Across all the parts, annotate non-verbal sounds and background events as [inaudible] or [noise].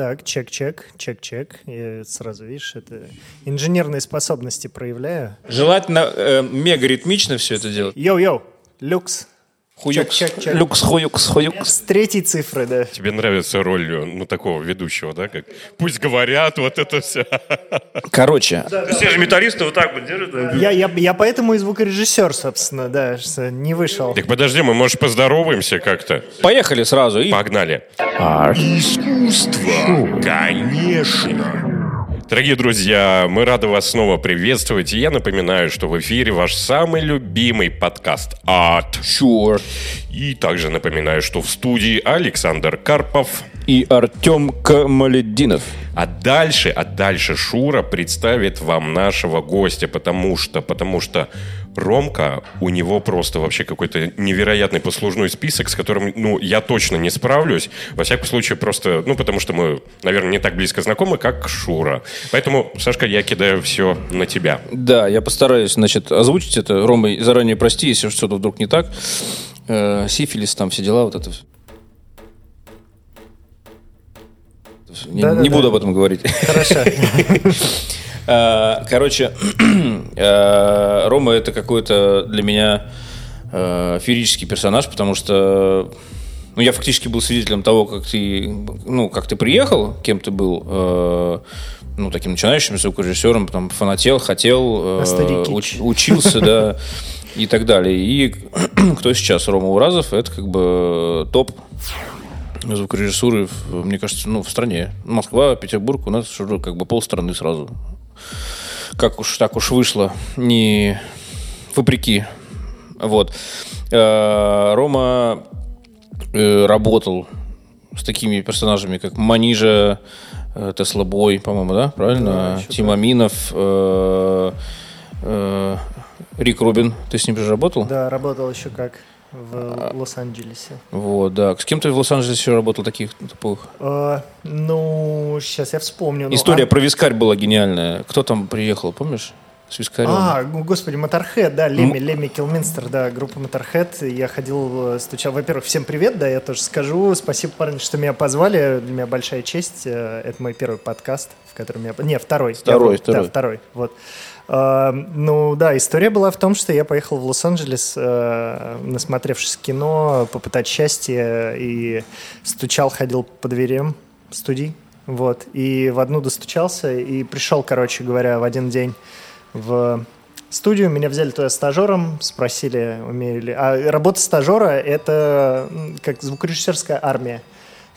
Так, check-check, check-check. Я сразу, видишь, это инженерные способности проявляю. Желательно э, мега ритмично все это делать. Йоу-йоу, люкс. Хуюкс, Check, check, check. люкс, хуюкс, хуюкс. С третьей цифры, да. Тебе нравится роль, ну, такого ведущего, да? Как пусть говорят, вот это все. Короче, Все же металлисты вот так вот держат. Я, я, я поэтому и звукорежиссер, собственно, да, не вышел. Так подожди, мы, может, поздороваемся как-то? поехали сразу. И... Погнали. Искусство, конечно. Дорогие друзья, мы рады вас снова приветствовать. И я напоминаю, что в эфире ваш самый любимый подкаст «Art». Sure. И также напоминаю, что в студии Александр Карпов. И Артем Камаледдинов. А дальше, а дальше Шура представит вам нашего гостя, потому что, потому что Ромка, у него просто вообще какой-то невероятный послужной список, с которым, ну, я точно не справлюсь. Во всяком случае, просто, ну, потому что мы, наверное, не так близко знакомы, как Шура. Поэтому, Сашка, я кидаю все на тебя. Да, я постараюсь, значит, озвучить это. Рома, заранее прости, если что-то вдруг не так. Э, сифилис, там все дела, вот это. Всё. Не, Да-да-да. не буду об этом говорить. Хорошо. [laughs] Э, Короче, [clears throat] э, Рома это какой-то для меня э, феерический персонаж, потому что ну, я фактически был свидетелем того, как ты, ну, как ты приехал, кем ты был, э, ну, таким начинающим звукорежиссером, там, фанател, хотел, э, стадии уч- учился, да, и так далее. И [clears throat] кто сейчас Рома Уразов, это как бы топ звукорежиссуры, мне кажется, ну, в стране. Москва, Петербург, у нас уже как бы полстраны сразу. Как уж так уж вышло, не вопреки. Вот. Э, Рома э, работал с такими персонажами, как Манижа, э, Тесла Бой, по-моему, да? Правильно? еще Тим Аминов, Рик Рубин. Ты с ним же работал? Да, работал еще как в Лос-Анджелесе. Вот, да. С кем ты в Лос-Анджелесе работал таких тупых? А, ну, сейчас я вспомню. Ну, История а- про вискарь была гениальная. Кто там приехал, помнишь? С вискарем. А, ну, господи, Моторхед, да, Леми, Леми Килминстер, да, группа Моторхед. Я ходил, стучал. Во-первых, всем привет, да, я тоже скажу. Спасибо, парни, что меня позвали. Для меня большая честь. Э, Это мой первый подкаст, в котором я... Не, второй. Второй, Я- второй. Да, второй, вот. А, Ну да, история была в том, что я поехал в Лос-Анджелес, э, насмотревшись кино, попытать счастье и стучал, ходил по дверям студий, вот. И в одну достучался и пришел, короче говоря, в один день в студию. Меня взяли туда стажером, спросили, умею ли... А работа стажера — это как звукорежиссерская армия.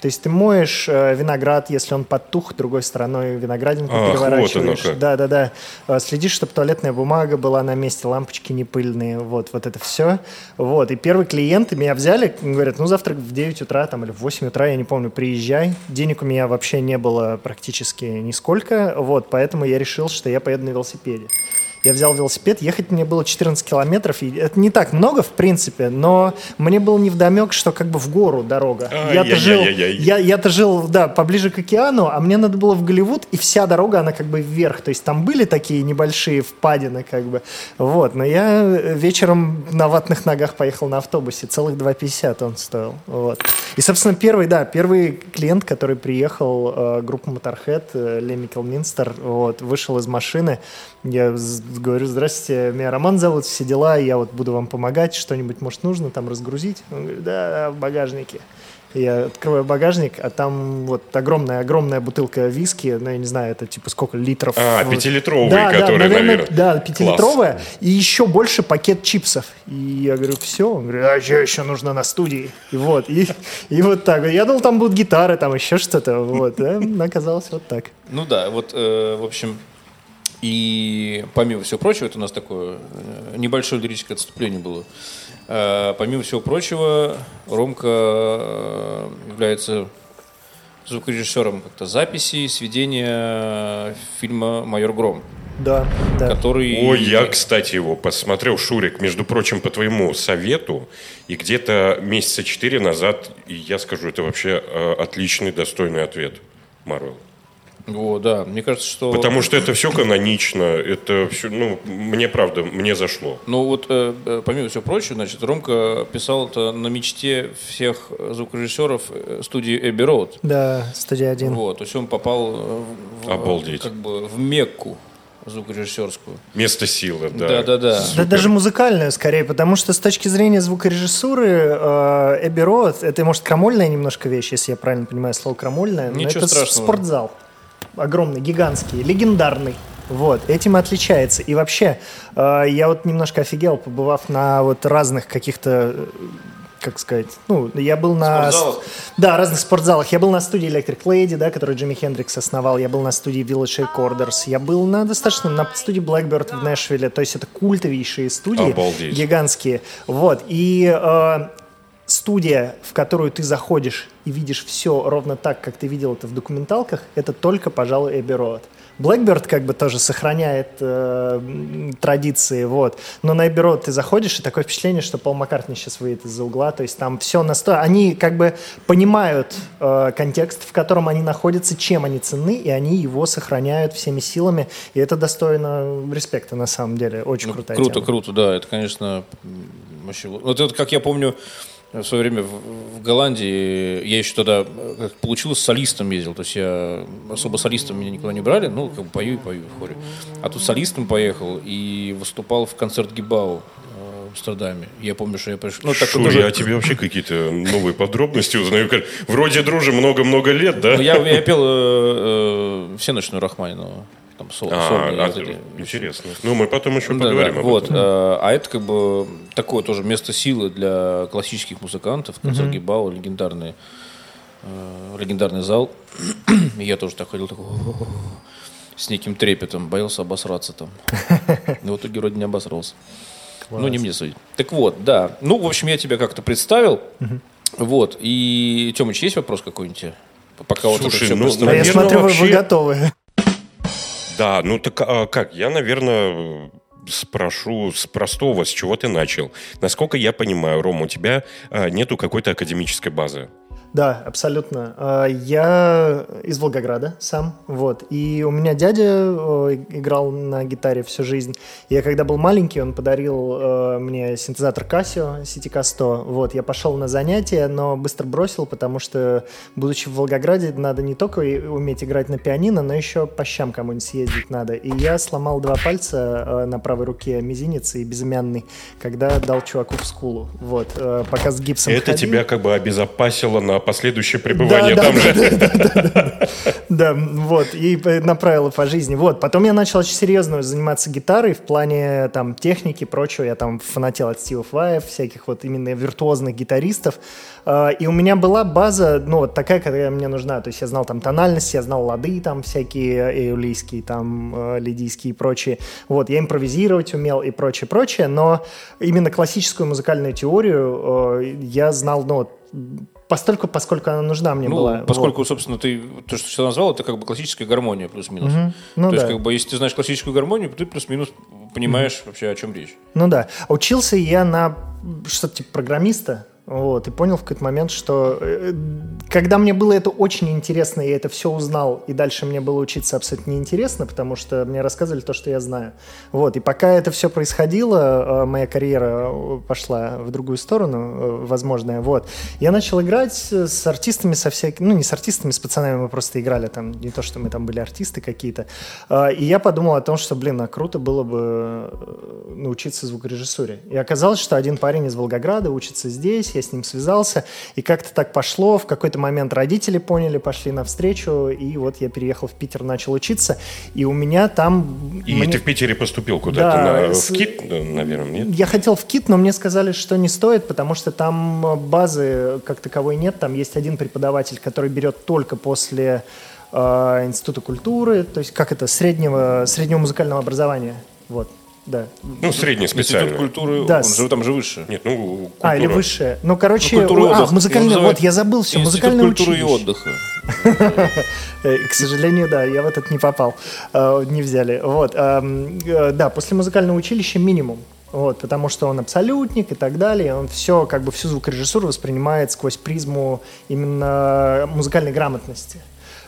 То есть ты моешь э, виноград, если он подтух, другой стороной виноградинку вот переворачиваешь. как. Да, да, да. Э, Следишь, чтобы туалетная бумага была на месте, лампочки не пыльные, вот, вот это все. Вот. И первые клиенты меня взяли, говорят, ну завтра в 9 утра там, или в 8 утра, я не помню, приезжай. Денег у меня вообще не было практически нисколько, вот, поэтому я решил, что я поеду на велосипеде. Я взял велосипед, ехать мне было 14 километров, и это не так много, в принципе, но мне было невдомек, что как бы в гору дорога. Я-то жил, Ай-яй-яй-яй. я, я-то жил, да, поближе к океану, а мне надо было в Голливуд, и вся дорога, она как бы вверх. То есть там были такие небольшие впадины, как бы. Вот, но я вечером на ватных ногах поехал на автобусе. Целых 2,50 он стоил. Вот. И, собственно, первый, да, первый клиент, который приехал, э, группа Motorhead, э, Леми Килминстер, вот, вышел из машины. Я говорю, здрасте, меня Роман зовут, все дела, я вот буду вам помогать, что-нибудь, может, нужно там разгрузить? Он говорит, да, да, в багажнике. Я открываю багажник, а там вот огромная-огромная бутылка виски, ну, я не знаю, это типа сколько литров. А, пятилитровые, да, да, которые, наверное, наверное. Да, пятилитровая, и еще больше пакет чипсов. И я говорю, все. Он говорит, а что еще нужно на студии? И вот, и, и вот так. Я думал, там будут гитары, там еще что-то. Вот, а оказалось вот так. Ну да, вот, э, в общем, и помимо всего прочего, это у нас такое э, небольшое лирическое отступление было. Э, помимо всего прочего, Ромка э, является звукорежиссером как-то записи, сведения фильма «Майор Гром», Да, да. который... Ой, я, кстати, его посмотрел, Шурик, между прочим, по твоему совету, и где-то месяца четыре назад, и я скажу, это вообще э, отличный, достойный ответ, Марвел. Вот, да. Мне кажется, что... Потому что это все канонично, это все, ну, мне правда, мне зашло. Ну вот, э, э, помимо всего прочего, значит, Ромка писал это на мечте всех звукорежиссеров э, студии Эбби Роуд. Да, студия 1. Вот, то есть он попал в, Обалдеть. как бы в Мекку звукорежиссерскую. Место силы, да. Да, да, да. Да даже музыкальную скорее, потому что с точки зрения звукорежиссуры э, Эбби Роуд, это может крамольная немножко вещь, если я правильно понимаю слово крамольная, но Ничего это с- страшного. спортзал. Огромный, гигантский, легендарный. Вот, этим отличается. И вообще, э, я вот немножко офигел, побывав на вот разных каких-то э, как сказать, ну, я был на... Спортзалах? Да, разных спортзалах. Я был на студии Electric Lady, да, которую Джимми Хендрикс основал. Я был на студии Village Recorders. Я был на достаточно на студии Blackbird в Нэшвилле. То есть это культовейшие студии. Обалдеть. Гигантские. Вот. И э, студия, в которую ты заходишь и видишь все ровно так, как ты видел это в документалках, это только, пожалуй, Эбби Роуд. Blackbird как бы тоже сохраняет э, традиции, вот. Но на Эбби Роуд ты заходишь, и такое впечатление, что Пол Маккартни сейчас выйдет из-за угла, то есть там все настолько... Они как бы понимают э, контекст, в котором они находятся, чем они ценны, и они его сохраняют всеми силами, и это достойно респекта на самом деле. Очень Ну, крутая круто, тема. круто, да. Это, конечно, вообще... Вот это, как я помню, в свое время в, в Голландии я еще тогда, э, как получилось, солистом ездил. То есть я особо солистом меня никуда не брали, ну, как бы пою и пою в хоре. А тут солистом поехал и выступал в концерт Гибау э, в Амстердаме. Я помню, что я пришел... Ну, так Шо, тоже- я тебе вообще какие-то новые подробности узнаю. Вроде дружим много-много лет, да? Ну, я, я пел э, э, всеночную Рахманинова. Там сол, А, сольные а, вот эти. интересно. Ну, мы потом еще Да, да, поговорим об вот, этом. э, а это как бы такое тоже место силы для классических музыкантов. Концерт Гибау, легендарный, э, легендарный зал. [clears throat] Я тоже так ходил, такой, с неким трепетом, боялся обосраться там. [laughs] И в итоге вроде не обосрался. Ну, не мне судить. Так вот, да. Ну, в общем, я тебя как-то представил. Вот. И, Тёмыч, есть вопрос какой-нибудь? Пока вот Слушай, это все ну, А я смотрю, вы- вы вообще- готовы. Да, ну так а как? Я, наверное, спрошу с простого, с чего ты начал. Насколько я понимаю, Рома, у тебя а, нету какой-то академической базы. Да, абсолютно. А, Я из Волгограда сам, вот. И у меня дядя э, играл на гитаре всю жизнь. Я когда был маленький, он подарил э, мне синтезатор Casio CTK-100. Вот, я пошел на занятия, но быстро бросил, потому что, будучи в Волгограде, надо не только уметь играть на пианино, но еще по щам кому-нибудь съездить надо. И я сломал два пальца э, на правой руке, мизинец и безымянный, когда дал чуваку в скулу. Вот, пока с гипсом Это ходил. тебя как бы обезопасило на последующее пребывание Да, там да, же. Да, вот, и направила по жизни. Вот, потом я начал очень серьезно заниматься гитарой в плане там техники и прочего. Я там фанател от Стива Ваев, всяких вот именно виртуозных гитаристов. А, И у меня была база, ну, вот такая, какая мне нужна. То есть я знал там тональность, я знал лады там всякие эулийские, там э, лидийские и прочие. Вот, я импровизировать умел и прочее, прочее. Но именно классическую музыкальную теорию э, я знал, ну, постольку, поскольку она нужна мне Ну, была. Вот. поскольку, собственно, ты то, что ты назвал, это как бы классическая гармония плюс-минус. Ну то есть, да. как бы, если ты знаешь классическую гармонию, ты плюс-минус понимаешь вообще, о чем речь. Ну да. Учился я на что-то типа программиста. Вот, и понял в какой-то момент, что э, когда мне было это очень интересно, я это все узнал, и дальше мне было учиться абсолютно неинтересно, потому что мне рассказывали то, что я знаю. Вот, и пока это все происходило, э, моя карьера э, пошла в другую сторону, э, возможная, вот. Я начал играть с артистами, со всякими, ну, не с артистами, с пацанами мы просто играли там, не то, что мы там были артисты какие-то. А, И я подумал о том, что, блин, а круто было бы научиться звукорежиссуре. И оказалось, что один парень из Волгограда учится здесь, я с ним связался, и как-то так пошло. В какой-то момент родители поняли, пошли навстречу, и вот я переехал в Питер, начал учиться, и у меня там... И мне- ты в Питере поступил куда-то Да, на, с- в КИТ, наверное, нет? я хотел в КИТ, но мне сказали, что не стоит, потому что там э, базы как таковой нет. Там есть один преподаватель, который берет только после э, Института культуры, то есть как это, среднего, среднего музыкального образования. Вот, да. Ну, средний Институт специальный. культуры, Да, он же там же выше. Нет, ну, А, или культура. высшее. Ну, короче, Ну, культура и а, отдых. музыкальное, Его вот, я забыл все, Институт музыкальное культуры и училище. отдыха. [laughs] Э, К сожалению, да, я в этот не попал, э, не взяли. Вот, эм, э, да, после музыкального училища минимум. Вот, потому что он абсолютник и так далее. Он все, как бы всю звукорежиссуру воспринимает сквозь призму именно музыкальной грамотности.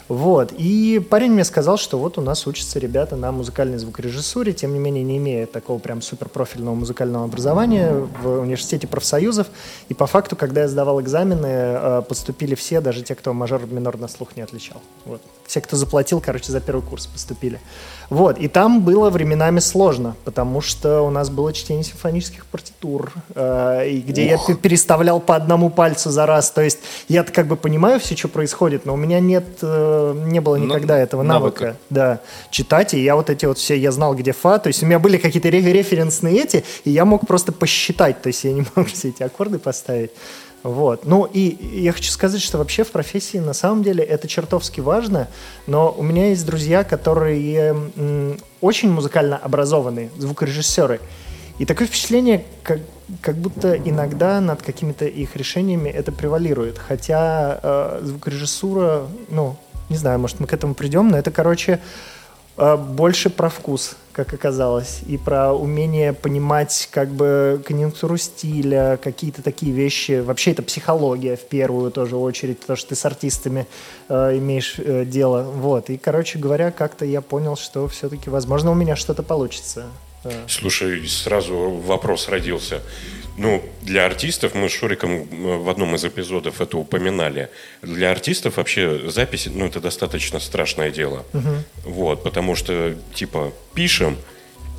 Вот. И парень мне сказал, что вот у нас учатся ребята на музыкальной звукорежиссуре, тем не менее не имея такого прям суперпрофильного музыкального образования в университете профсоюзов. И по факту, когда я сдавал экзамены, э, поступили все, даже те, кто мажор минор на слух не отличал. Вот. Все, кто заплатил, короче, за первый курс поступили. Вот, и там было временами сложно, потому что у нас было чтение симфонических партитур, э, и где Ох. я переставлял по одному пальцу за раз. То есть я как бы понимаю все, что происходит, но у меня нет, э, не было никогда но, этого навыка, навыка, да, читать. И я вот эти вот все, я знал, где фа, то есть у меня были какие-то референсные эти, и я мог просто посчитать, то есть я не [laughs] мог все эти аккорды поставить. Вот. Ну и я хочу сказать, что вообще в профессии на самом деле это чертовски важно, но у меня есть друзья, которые очень музыкально образованные, звукорежиссеры. И такое впечатление, как, как будто иногда над какими-то их решениями это превалирует. Хотя э, звукорежиссура, ну, не знаю, может мы к этому придем, но это, короче, э, больше про вкус как оказалось, и про умение понимать как бы конъюнктуру стиля, какие-то такие вещи. Вообще это психология в первую тоже очередь, потому что ты с артистами э, имеешь э, дело. Вот. И, короче говоря, как-то я понял, что все-таки, возможно, у меня что-то получится. Э. Слушай, сразу вопрос родился. Ну, для артистов, мы с Шуриком э, в одном из эпизодов это упоминали, для артистов вообще записи, ну, это достаточно страшное дело. Угу. Вот, потому что, типа, пишем,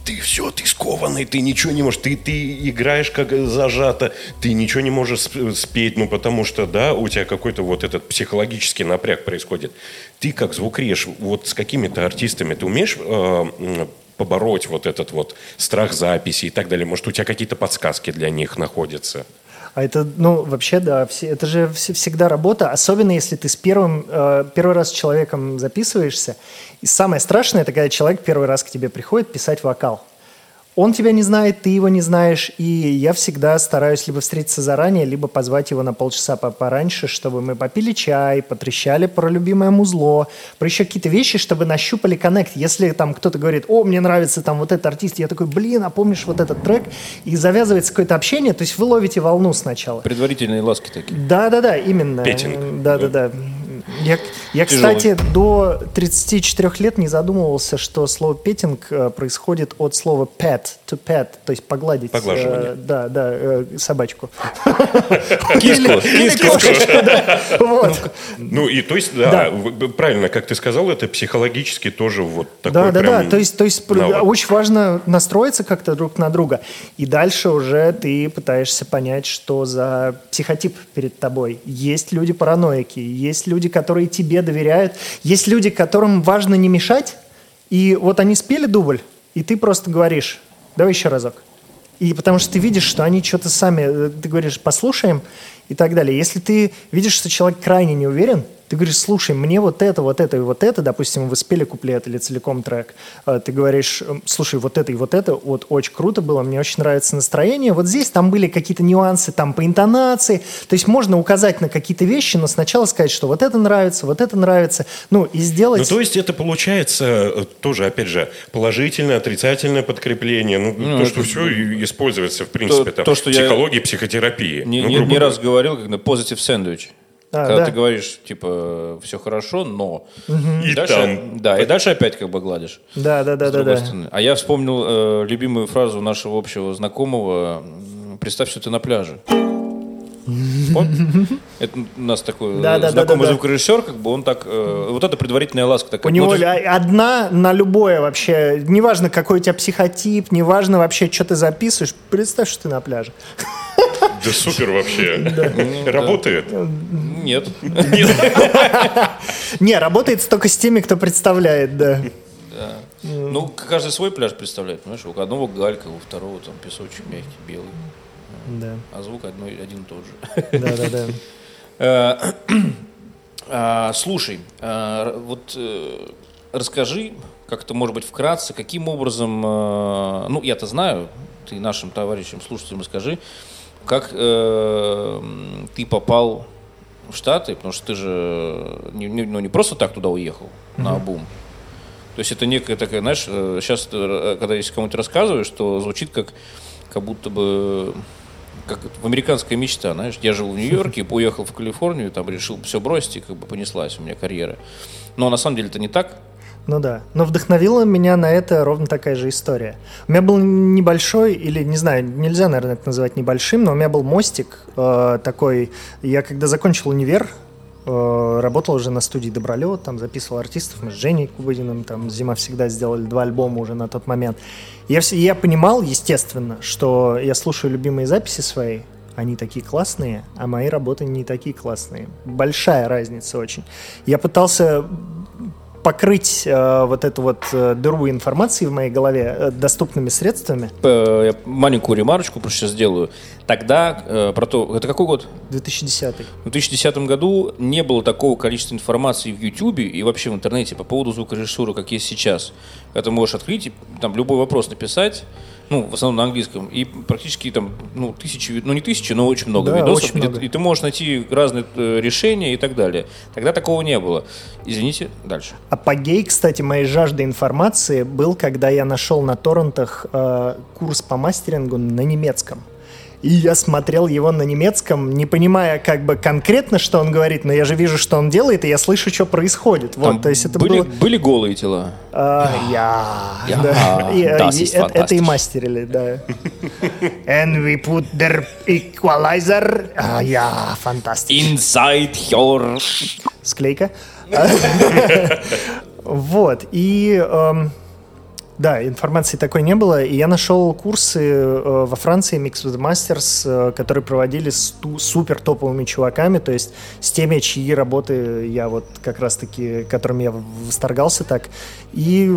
ты все, ты скованный, ты ничего не можешь, ты, ты играешь как зажато, ты ничего не можешь спеть, ну, потому что, да, у тебя какой-то вот этот психологический напряг происходит. Ты как звукреж, вот с какими-то артистами, ты умеешь э, побороть вот этот вот страх записи и так далее? Может, у тебя какие-то подсказки для них находятся? А это, ну, вообще, да, все, это же всегда работа, особенно если ты с первым, э, первый раз с человеком записываешься. И самое страшное, это когда человек первый раз к тебе приходит писать вокал он тебя не знает, ты его не знаешь, и я всегда стараюсь либо встретиться заранее, либо позвать его на полчаса пораньше, чтобы мы попили чай, потрещали про любимое музло, про еще какие-то вещи, чтобы нащупали коннект. Если там кто-то говорит, о, мне нравится там вот этот артист, я такой, блин, а помнишь вот этот трек? И завязывается какое-то общение, то есть вы ловите волну сначала. Предварительные ласки такие. Да-да-да, именно. Петинг. Да-да-да. Я, я кстати, до 34 лет не задумывался, что слово петинг э, происходит от слова pet, to pet, то есть погладить. Поглаживание. Э, да, да, э, собачку. [laughs] Киску. [laughs] Ну и то есть, да, правильно, как ты сказал, это психологически тоже вот такой Да, да, да, то есть, то есть очень важно настроиться как-то друг на друга. И дальше уже ты пытаешься понять, что за психотип перед тобой. Есть люди параноики, есть люди, которые тебе доверяют. Есть люди, которым важно не мешать, и вот они спели дубль, и ты просто говоришь, давай еще разок. И потому что ты видишь, что они что-то сами, э, ты говоришь, послушаем и так далее. Если ты видишь, что человек крайне не уверен, ты говоришь, слушай, мне вот это, вот это и вот это, допустим, вы спели куплет или целиком трек, а ты говоришь, слушай, вот это и вот это, вот очень круто было, мне очень нравится настроение, вот здесь там были какие-то нюансы там по интонации, то есть можно указать на какие-то вещи, но сначала сказать, что вот это нравится, вот это нравится, ну и сделать... Ну то есть это получается э, тоже, опять же, положительное, отрицательное подкрепление, ну, ну то, что все используется, в принципе, то, там, то, что психологии, я психотерапии. Не, ну, не, не раз говорил, как на positive sandwich. А, Когда да. ты говоришь, типа, все хорошо, но... И дальше, там... Да, и дальше опять как бы гладишь. Да, да, да, да, да. Стороны. А я вспомнил э, любимую фразу нашего общего знакомого «Представь, что ты на пляже». Это у нас такой да, да, знакомый да, да, звукорежиссер, как бы он так... Э, вот это предварительная ласка такая. У него ну, ты... одна на любое вообще, неважно какой у тебя психотип, неважно вообще, что ты записываешь, представь, что ты на пляже. Да супер вообще. Работает? Нет. Не, работает только с теми, кто представляет, да. Ну, каждый свой пляж представляет, понимаешь? У одного галька, у второго там песочек мягкий, белый. Да. А звук одно, один и тот же. Да, да, да. А, слушай, а, вот э, расскажи как-то, может быть, вкратце, каким образом, э, ну, я-то знаю, ты нашим товарищам, слушателям расскажи, как э, ты попал в Штаты, потому что ты же не, не, ну, не просто так туда уехал mm-hmm. на бум. То есть это некая такая, знаешь, сейчас, когда если кому-то рассказываешь, что звучит как, как будто бы как в американская мечта, знаешь. Я жил в Нью-Йорке, [laughs] уехал в Калифорнию, там решил все бросить, и как бы понеслась у меня карьера. Но на самом деле это не так. Ну да. Но вдохновила меня на это ровно такая же история. У меня был небольшой, или не знаю, нельзя, наверное, это называть небольшим, но у меня был мостик э, такой. Я когда закончил универ, э, работал уже на студии Добролет, там записывал артистов, мы с Женей Кубыдиным, там «Зима всегда» сделали два альбома уже на тот момент. Я, я понимал, естественно, что я слушаю любимые записи свои, они такие классные, а мои работы не такие классные. Большая разница очень. Я пытался покрыть э, вот эту вот э, дыру информации в моей голове э, доступными средствами. Э, Я маленькую ремарочку просто сейчас сделаю. Тогда, э, про то, это какой год? 2010. В 2010 году не было такого количества информации в YouTube и вообще в интернете по поводу звукорежиссуры, как есть сейчас. Ты можешь открыть и там любой вопрос написать, ну, в основном на английском, и практически там, ну, тысячи, ну, не тысячи, но очень много Да, видосов, очень где много. и ты можешь найти разные э, решения и так далее. Тогда такого не было. Извините, дальше. Апогей, кстати, моей жажды информации был, когда я нашел на торрентах э, курс по мастерингу на немецком. И я смотрел его на немецком, не понимая как бы конкретно, что он говорит, но я же вижу, что он делает, и я слышу, что происходит. Вот, Там то есть это были, было... были голые тела. А, я. Да. И, э, и это, это и мастерили, да. And we put the equalizer. А, я, фантастично. Inside your... Склейка. [laughs] Вот. И эм, да, информации такой не было. И я нашел курсы э, во Франции Mix with Masters, э, которые проводили с ту- супер топовыми чуваками, то есть с теми, чьи работы я вот как раз-таки, которыми я восторгался так. И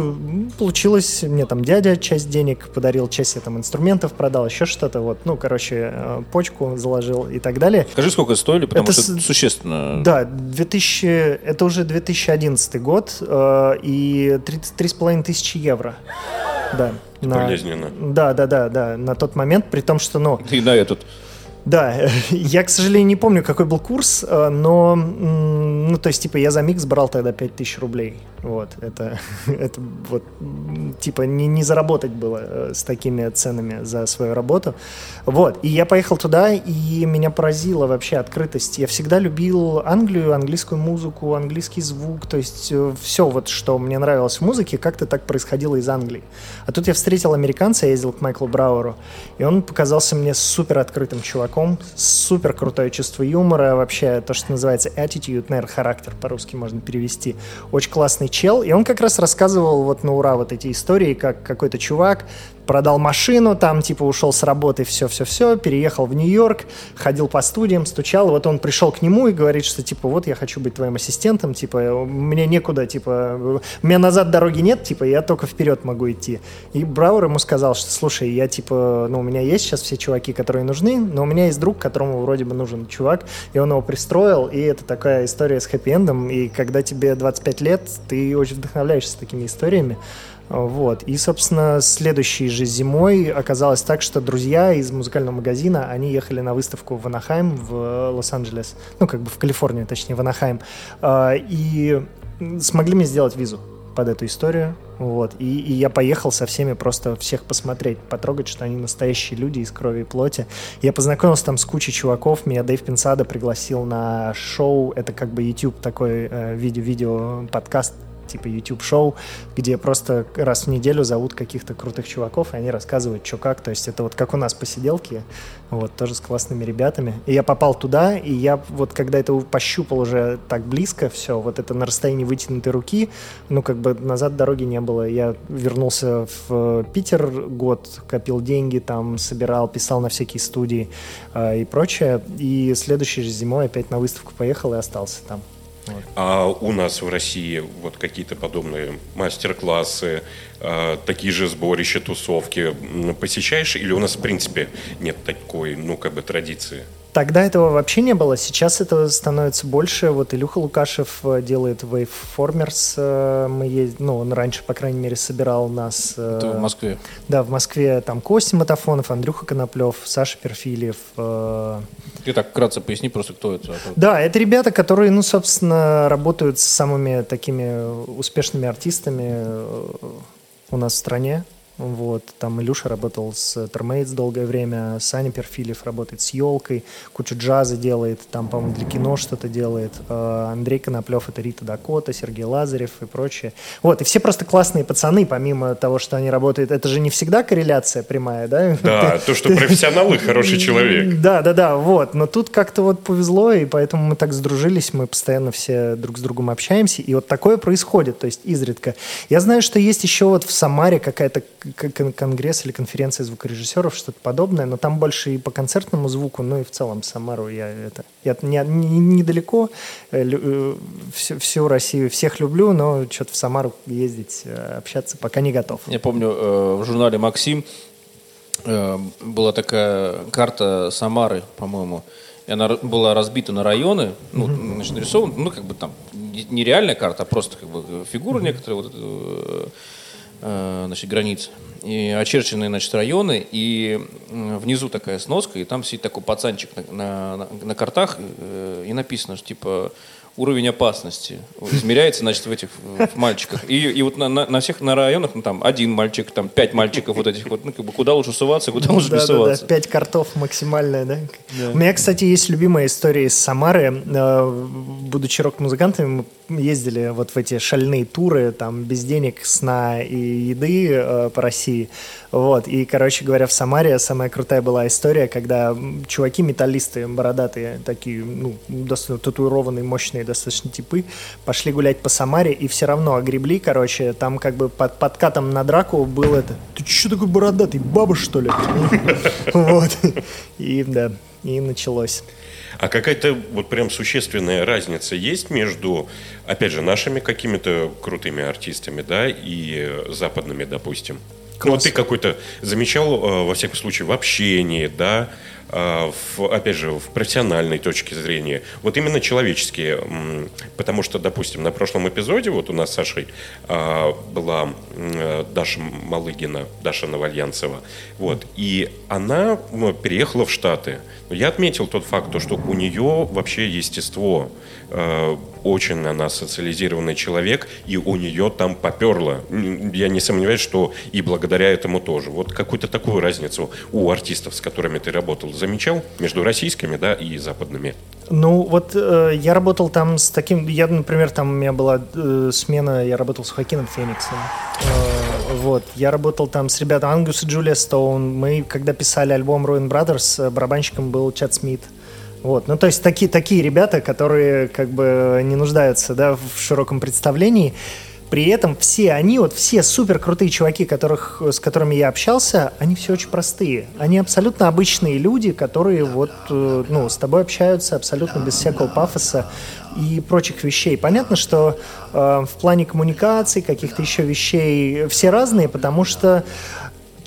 получилось, мне там дядя часть денег подарил, часть я там инструментов продал, еще что-то. Вот, ну, короче, э, почку заложил и так далее. Скажи, сколько стоили, потому Это что с- существенно. Да, 2000, это уже 2011 год и 33,5 тысячи евро. Да. на- Болезненно. Да, да, да, да, на тот момент, при том, что, ну, И на этот. да, [laughs] я, к сожалению, не помню, какой был курс, э, но, ну, то есть, типа, я за микс брал тогда 5000 рублей. Вот, это, [laughs] это вот, типа, не, не заработать было э, с такими ценами за свою работу. Вот, и я поехал туда, и меня поразила вообще открытость. Я всегда любил Англию, английскую музыку, английский звук, то есть все вот, что мне нравилось в музыке, как-то так происходило из Англии. А тут я встретил американца, я ездил к Майклу Брауэру, и он показался мне супер открытым чуваком, супер крутое чувство юмора, вообще то, что называется attitude, наверное, характер по-русски можно перевести. Очень классный чел, и он как раз рассказывал вот на ура вот эти истории, как какой-то чувак продал машину, там типа ушел с работы, все-все-все, переехал в Нью-Йорк, ходил по студиям, стучал, вот он пришел к нему и говорит, что типа вот я хочу быть твоим ассистентом, типа мне некуда, типа у меня назад дороги нет, типа я только вперед могу идти. И Брауэр ему сказал, что слушай, я типа, ну у меня есть сейчас все чуваки, которые нужны, но у меня есть друг, которому вроде бы нужен чувак, и он его пристроил, и это такая история с хэппи-эндом, и когда тебе 25 лет, ты очень вдохновляешься такими историями. Вот. И, собственно, следующей же зимой оказалось так, что друзья из музыкального магазина, они ехали на выставку в Анахайм, в Лос-Анджелес, ну, как бы в Калифорнию, точнее, в Анахайм, и смогли мне сделать визу под эту историю. Вот. И, и я поехал со всеми просто всех посмотреть, потрогать, что они настоящие люди из крови и плоти. Я познакомился там с кучей чуваков. Меня Дэйв Пинсада пригласил на шоу. Это как бы YouTube такой э, видео-видео типа YouTube-шоу, где просто раз в неделю зовут каких-то крутых чуваков, и они рассказывают, что как. То есть это вот как у нас посиделки, вот, тоже с классными ребятами. И я попал туда, и я вот когда это пощупал уже так близко все, вот это на расстоянии вытянутой руки, ну, как бы назад дороги не было. Я вернулся в Питер год, копил деньги, там собирал, писал на всякие студии э, и прочее. И следующей же зимой опять на выставку поехал и остался там. А у нас в России вот какие-то подобные мастер-классы, э, такие же сборища, тусовки посещаешь? Или у нас, в принципе, нет такой, ну, как бы, традиции? Тогда этого вообще не было, сейчас этого становится больше. Вот Илюха Лукашев э, делает Waveformers. э, Мы ездим, ну, он раньше, по крайней мере, собирал нас. э, Это в Москве. Да, в Москве там Костя Матафонов, Андрюха Коноплев, Саша Перфильев. э, Ты так вкратце поясни просто, кто это. а Да, это ребята, которые, ну, собственно, работают с самыми такими успешными артистами у нас в стране. Вот, там Илюша работал с Термейтс долгое время, Саня Перфилев работает с Елкой, кучу джаза делает, там, по-моему, для кино что-то делает. Э, Андрей Коноплев — это Рита Дакота, Сергей Лазарев и прочее. Вот, и все просто классные пацаны, помимо того, что они работают. Это же не всегда корреляция прямая, да? Да, то, что профессионал и хороший человек. Да, да, да, вот. Но тут как-то вот повезло, и поэтому мы так сдружились, мы постоянно все друг с другом общаемся, и вот такое происходит, то есть изредка. Я знаю, что есть еще вот в Самаре какая-то конгресс или конференция звукорежиссеров, что-то подобное, но там больше и по концертному звуку, ну и в целом Самару я это... Я не, не, недалеко, э, э, всю, всю Россию всех люблю, но что-то в Самару ездить, э, общаться пока не готов. Я помню, в журнале «Максим» была такая карта Самары, по-моему, и она была разбита на районы, ну, mm-hmm. значит, нарисована, ну, как бы там, нереальная карта, а просто как бы фигуры mm-hmm. некоторые, вот, значит, границ. И очерченные, значит, районы, и внизу такая сноска, и там сидит такой пацанчик на, на, на картах, э, и написано, что, типа, уровень опасности измеряется, значит, в этих в мальчиках. И, и вот на, на, на всех на районах, ну, там, один мальчик, там, пять мальчиков вот этих вот, ну, как бы, куда лучше суваться, куда лучше да, не суваться. Да, пять картов максимальная, да? да? У меня, кстати, есть любимая история из Самары. Э, будучи рок-музыкантами, мы ездили вот в эти шальные туры, там, без денег, сна и еды э, по России. Вот, и, короче говоря, в Самаре самая крутая была история, когда чуваки-металлисты, бородатые, такие, ну, достаточно татуированные, мощные достаточно типы, пошли гулять по Самаре и все равно огребли, короче, там как бы под подкатом на драку был это, ты что такой бородатый, баба что ли? [laughs] Вот, и да, и началось. А какая-то вот прям существенная разница есть между, опять же, нашими какими-то крутыми артистами, да, и западными, допустим? Ну, вот ты какой-то замечал, э, во всяком случае, в общении, да, э, в, опять же, в профессиональной точке зрения, вот именно человеческие, потому что, допустим, на прошлом эпизоде вот у нас с Сашей э, была Даша Малыгина, Даша Новальянцева, вот, и она ну, переехала в Штаты. Я отметил тот факт, что у нее вообще естество очень она социализированный человек, и у нее там поперло. Я не сомневаюсь, что и благодаря этому тоже. Вот какую-то такую разницу у артистов, с которыми ты работал, замечал между российскими да, и западными? Ну, вот э, я работал там с таким... Я, например, там у меня была э, смена, я работал с Хокином Фениксом. Э, вот, я работал там с ребятами Ангус и Джулия Стоун. Мы, когда писали альбом Ruin Brothers, э, барабанщиком был Чад Смит. Вот. Ну, то есть такие, такие ребята, которые как бы не нуждаются да, в широком представлении. При этом все они, вот все супер крутые чуваки, которых, с которыми я общался, они все очень простые. Они абсолютно обычные люди, которые вот, э, ну, с тобой общаются абсолютно без всякого пафоса и прочих вещей. Понятно, что э, в плане коммуникаций, каких-то еще вещей все разные, потому что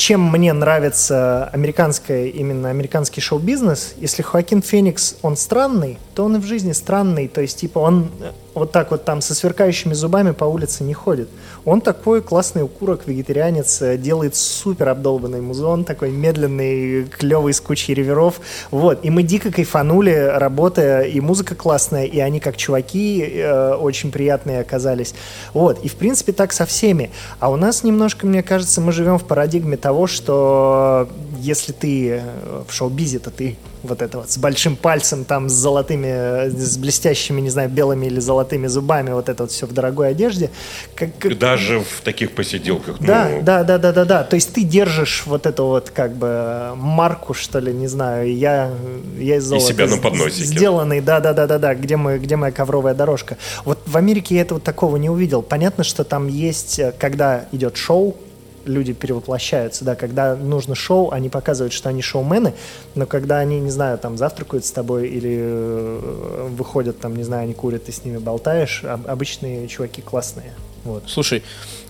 чем мне нравится американская, именно американский шоу-бизнес, если Хоакин Феникс, он странный, то он и в жизни странный, то есть, типа, он вот так вот там со сверкающими зубами по улице не ходит. Он такой классный укурок, вегетарианец, э, делает супер обдолбанный музон, такой медленный, клевый, с кучей реверов. Вот. И мы дико кайфанули, работая, и музыка классная, и они как чуваки э, очень приятные оказались. Вот. И в принципе так со всеми. А у нас немножко, мне кажется, мы живем в парадигме того, что если ты э, в шоу-бизе, то ты вот это вот с большим пальцем, там с золотыми, с блестящими, не знаю, белыми или золотыми зубами, вот это вот все в дорогой одежде. Как, Даже в таких посиделках. Да, ну... да, да, да, да, да. То есть ты держишь вот эту вот как бы марку, что ли, не знаю, я, я из золота. И себя на подносике. Сделанный, да, да, да, да, да, где, мы, где моя ковровая дорожка. Вот в Америке я этого такого не увидел. Понятно, что там есть, э, когда идет шоу, люди перевоплощаются, да, когда нужно шоу, они показывают, что они шоумены, но когда они, не знаю, там завтракают с тобой или э, выходят, там, не знаю, они курят, ты с ними болтаешь, обычные чуваки классные. Вот. Слушай,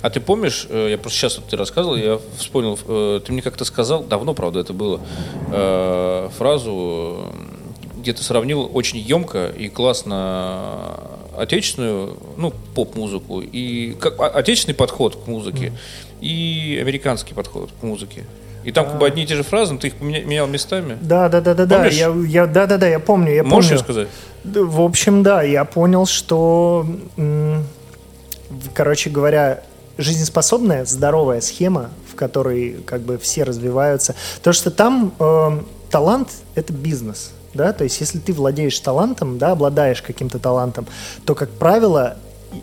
а ты помнишь, э, я просто сейчас вот ты рассказывал, я вспомнил, э, ты мне как-то сказал, давно, правда, это было, фразу, где ты сравнил очень емко и классно отечественную, ну, поп-музыку и как, а, отечественный подход к музыке. Mm и американский подход к музыке. И там как бы одни и те же фразы, но ты их менял местами. Да, да, да, да, да. Я, я, да, да, да, я помню. Я Можешь помню. сказать? В общем, да, я понял, что, короче говоря, жизнеспособная, здоровая схема в которой как бы все развиваются. То, что там э, талант — это бизнес, да, то есть если ты владеешь талантом, да, обладаешь каким-то талантом, то, как правило,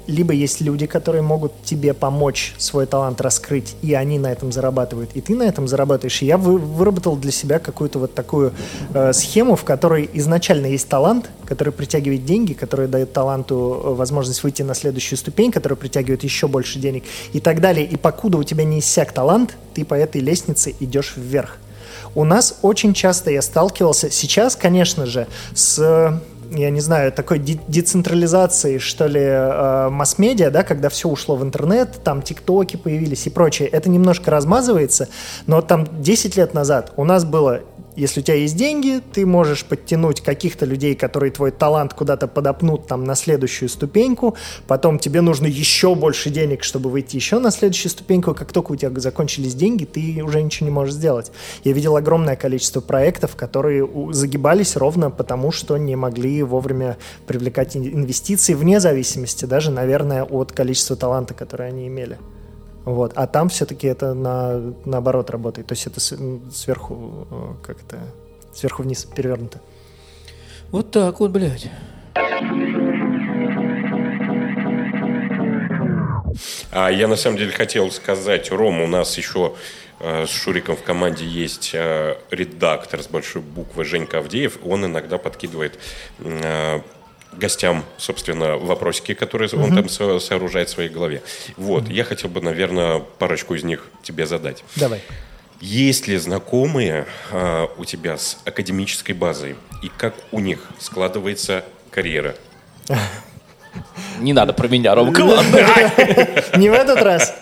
либо есть люди, которые могут тебе помочь свой талант раскрыть, и они на этом зарабатывают, и ты на этом зарабатываешь. И я вы, выработал для себя какую-то вот такую э, схему, в которой изначально есть талант, который притягивает деньги, который дает таланту э, возможность выйти на следующую ступень, который притягивает еще больше денег и так далее. И покуда у тебя не иссяк талант, ты по этой лестнице идешь вверх. У нас очень часто я сталкивался, сейчас, конечно же, с я не знаю, такой децентрализации, что ли, э, масс-медиа, да, когда все ушло в интернет, там тиктоки появились и прочее, это немножко размазывается, но там 10 лет назад у нас было если у тебя есть деньги, ты можешь подтянуть каких-то людей, которые твой талант куда-то подопнут там на следующую ступеньку, потом тебе нужно еще больше денег, чтобы выйти еще на следующую ступеньку, как только у тебя закончились деньги, ты уже ничего не можешь сделать. Я видел огромное количество проектов, которые загибались ровно потому, что не могли вовремя привлекать инвестиции вне зависимости даже, наверное, от количества таланта, который они имели. Вот. А там все-таки это на, наоборот работает. То есть это сверху, э, как это, сверху вниз перевернуто. Вот так вот, блядь. А я на самом деле хотел сказать, Ром, у нас еще э, с Шуриком в команде есть э, редактор с большой буквы Женька Авдеев. Он иногда подкидывает э, гостям, собственно, вопросики, которые угу. он там со сооружает в своей голове. Вот, угу. я хотел бы, наверное, парочку из них тебе задать. Давай. Есть ли знакомые а, у тебя с академической базой? И как у них складывается карьера? [laughs] Не надо про меня, Ромка, Не в этот раз.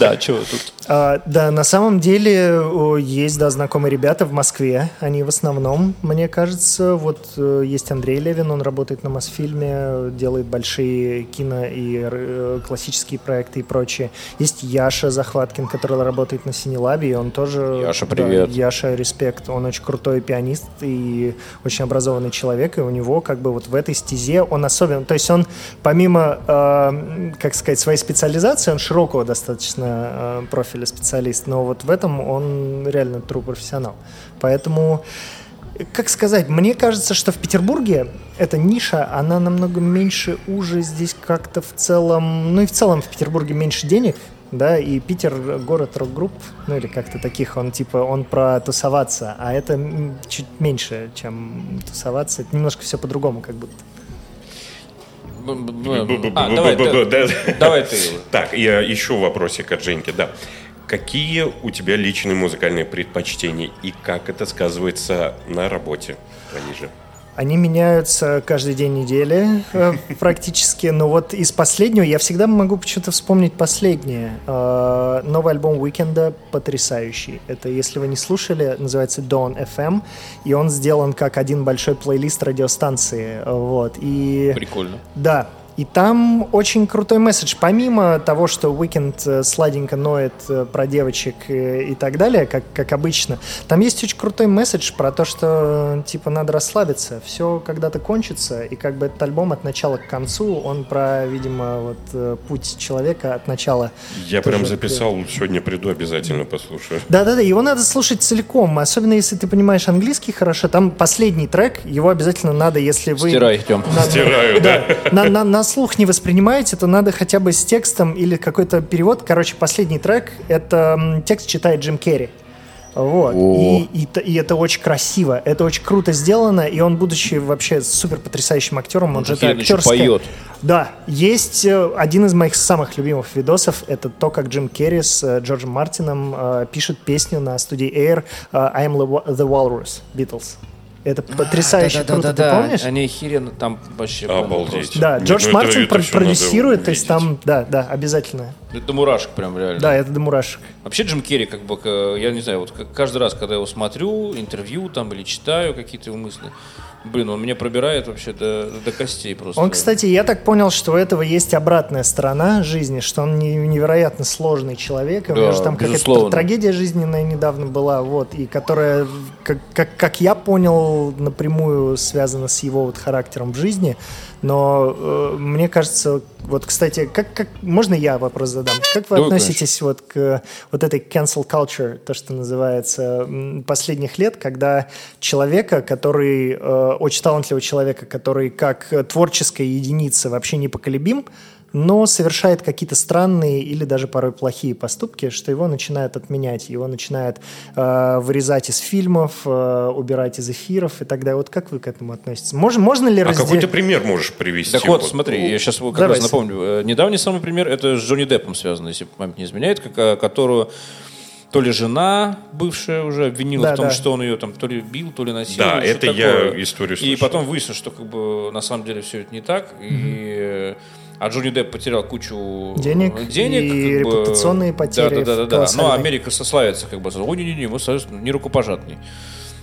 Да, чего тут? А, да, на самом деле есть, да, знакомые ребята в Москве. Они в основном, мне кажется, вот э, есть Андрей Левин, он работает на Мосфильме, делает большие кино и э, классические проекты и прочее. Есть Яша Захваткин, который работает на Синелабе, и он тоже... Яша, привет. Да, Яша, респект. Он очень крутой пианист и очень образованный человек, и у него как бы вот в этой стезе он особенно... То есть он помимо, э, как сказать, своей специализации, он широкого достаточно э, профиля специалист, но вот в этом он реально true профессионал. Поэтому как сказать, мне кажется, что в Петербурге эта ниша, она намного меньше, уже здесь как-то в целом, ну и в целом в Петербурге меньше денег, да, и Питер город рок-групп, ну или как-то таких, он типа, он про тусоваться, а это чуть меньше, чем тусоваться, это немножко все по-другому как будто. Давай ты. [laughs] Так, я еще вопросик от Женьки, да. Какие у тебя личные музыкальные предпочтения и как это сказывается на работе твоей же? Они меняются каждый день недели э, [laughs] практически, но вот из последнего я всегда могу почему-то вспомнить последнее. Э, новый альбом Уикенда потрясающий. Это, если вы не слушали, называется Dawn FM, и он сделан как один большой плейлист радиостанции. Вот, и... Прикольно. Да, и там очень крутой месседж. Помимо того, что Weekend э, сладенько ноет э, про девочек э, и так далее, как, как обычно, там есть очень крутой месседж про то, что типа надо расслабиться. Все когда-то кончится, и как бы этот альбом от начала к концу, он про, видимо, вот путь человека от начала. Я прям записал, сегодня приду, обязательно послушаю. Да-да-да, его надо слушать целиком, особенно если ты понимаешь английский хорошо. Там последний трек, его обязательно надо, если вы... Стирай, Тем. Стираю, да. На, на, на слух не воспринимаете, то надо хотя бы с текстом или какой-то перевод. Короче, последний трек — это текст читает Джим Керри. Вот. И, и, и это очень красиво, это очень круто сделано, и он, будучи вообще супер потрясающим актером, он, он же это актерское... поет. Да, есть э, один из моих самых любимых видосов, это то, как Джим Керри с э, Джорджем Мартином э, пишет песню на студии Air uh, «I am the Walrus» Beatles. Это потрясающе а, да, круто, да, да, ты помнишь? Они охеренно там вообще... Обалдеть. Да, Джордж ну, Мартин это, это продюсирует, то есть там, да, да, обязательно. Это до мурашек прям реально. Да, это до мурашек. Вообще Джим Керри, как бы, я не знаю, вот каждый раз, когда я его смотрю, интервью там или читаю какие-то его мысли, Блин, он меня пробирает вообще до, до костей просто. Он, кстати, я так понял, что у этого есть обратная сторона жизни, что он невероятно сложный человек. Да, у него же там какая-то трагедия жизненная недавно была, вот, и которая, как, как, как я понял, напрямую связана с его вот характером в жизни. Но э, мне кажется, вот, кстати, как, как можно я вопрос задам? Как вы Давай, относитесь вот к вот этой cancel culture, то, что называется, последних лет, когда человека, который, э, очень талантливого человека, который как творческая единица вообще непоколебим, но совершает какие-то странные или даже порой плохие поступки, что его начинают отменять, его начинают э, вырезать из фильмов, э, убирать из эфиров и так далее. Вот как вы к этому относитесь? Можно, можно ли А разделить? какой ты пример можешь привести? Так вот, смотри, я сейчас как Давай, раз напомню. Э, Недавний самый пример, это с Джонни Деппом связано, если память не изменяет, как- э, которую то ли жена бывшая уже обвинила Да, в том, да. что он ее там то ли бил, то ли насиловал. Да, это что-то я такое. историю И слышал. потом выяснилось, что как бы на самом деле все это не так. И а Джонни Депп потерял кучу Денег денег и как бы, репутационные потери Да, да, да, да, да. колоссальные. Но Америка сославится как бы, ой, не-не-не, мы союз не рукопожатный.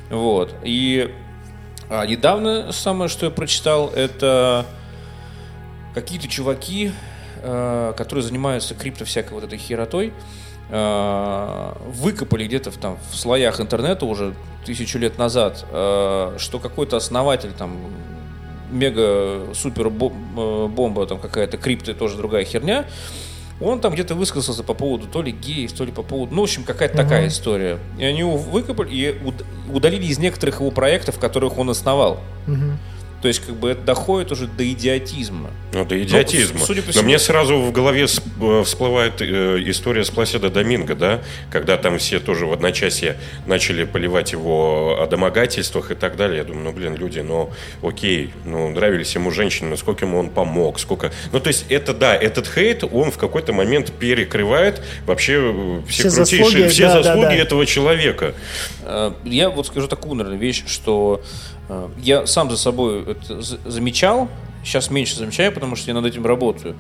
Вот. И а, недавно самое, что я прочитал, это какие-то чуваки, э, которые занимаются крипто всякой вот этой херотой, э, выкопали где-то в, там, в слоях интернета уже тысячу лет назад, э, что какой-то основатель там мега супер э, бомба там какая-то крипто тоже другая херня он там где-то высказался по поводу то ли геев, то ли по поводу... Ну, в общем, какая-то такая история. И они его выкопали и уд- удалили из некоторых его проектов, которых он основал. Мгм. То есть, как бы это доходит уже до идиотизма. Ну, до идиотизма. Ну, судя по Но всему- мне сразу в голове э, всплывает э, история с Пласида Доминго, да, когда там все тоже в одночасье начали поливать его о домогательствах и так далее. Я думаю, ну, блин, люди, ну, окей, ну, нравились ему женщины, но сколько ему он помог, сколько... Ну, то есть, это, да, этот хейт, он в какой-то момент перекрывает вообще э, все, Все крутейшие, заслуги, все да, да, заслуги да. этого человека. Я вот скажу такую, наверное, вещь, что я сам за собой это замечал, сейчас меньше замечаю, потому что я над этим работаю,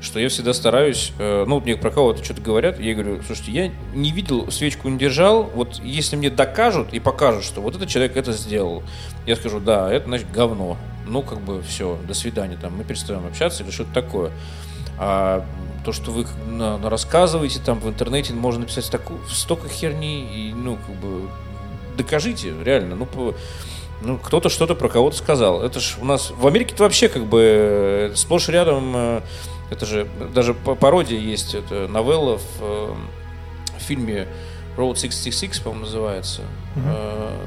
что я всегда стараюсь, э, ну, вот мне про кого-то что-то говорят, я говорю, слушайте, я не видел, свечку не держал, вот если мне докажут и покажут, что вот этот человек это сделал, я скажу, да, это, значит, говно. Ну, как бы, все, до свидания, там, мы перестаем общаться или что-то такое. А то, что вы на- на- рассказываете там в интернете, можно написать таку- столько херни, и, ну, как бы, докажите, реально, ну, по- ну, кто-то что-то про кого-то сказал. Это ж у нас в Америке-то вообще как бы э, сплошь рядом, э, это же даже по пародия есть, это новелла в, э, в фильме Road 66, по-моему, называется, э,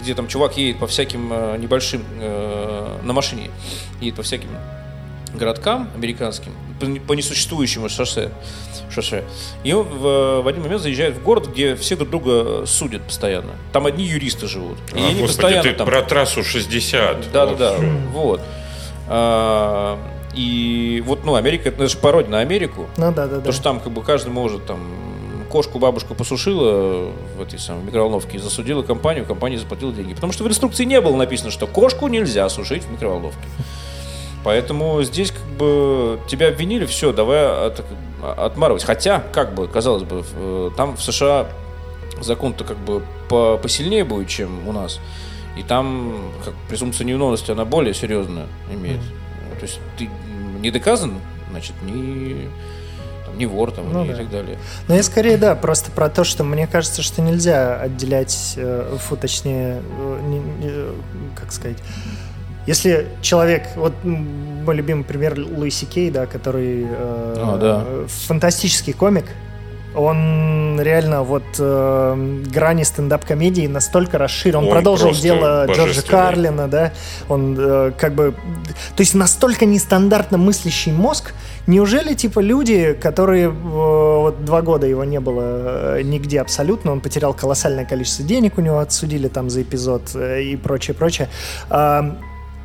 где там чувак едет по всяким небольшим, на машине, едет по всяким городкам американским, по не- по несуществующему шоссе, шоссе. И он в, в один момент заезжает в город, где все друг друга судят постоянно. Там одни юристы живут. И А, они господи, постоянно ты там... про трассу 60. Да, Вот да, да. всё. Вот. А, и вот, ну, Америка, это же пародия на Америку. Ну да, да, да. Потому что там как бы каждый может там кошку бабушку посушила в этой самой микроволновке и засудила компанию, компания заплатила деньги. Потому что в инструкции не было написано, что кошку нельзя сушить в микроволновке. Поэтому здесь как бы тебя обвинили, все, давай от- отмарывать. Хотя, как бы, казалось бы, э, там в США закон-то как бы по- посильнее будет, чем у нас. И там как, презумпция невиновности, она более серьезная имеет. То есть ты не доказан, значит, не, там, не вор там, Ну и да. так далее. Но я скорее, да, просто про то, что мне кажется, что нельзя отделять, э, фу, точнее, э, не, э, как сказать, если человек, вот мой любимый пример Луиси Кей, да, который э, А, да. фантастический комик, он реально вот э, грани стендап-комедии настолько расширил. Он, Он продолжил дело Джорджа. Карлина, да. Он э, как бы... То есть настолько нестандартно мыслящий мозг. Неужели, типа, люди, которые... э, вот два года его не было э, нигде абсолютно, он потерял колоссальное количество денег, у него отсудили там за эпизод э, и прочее, прочее. А,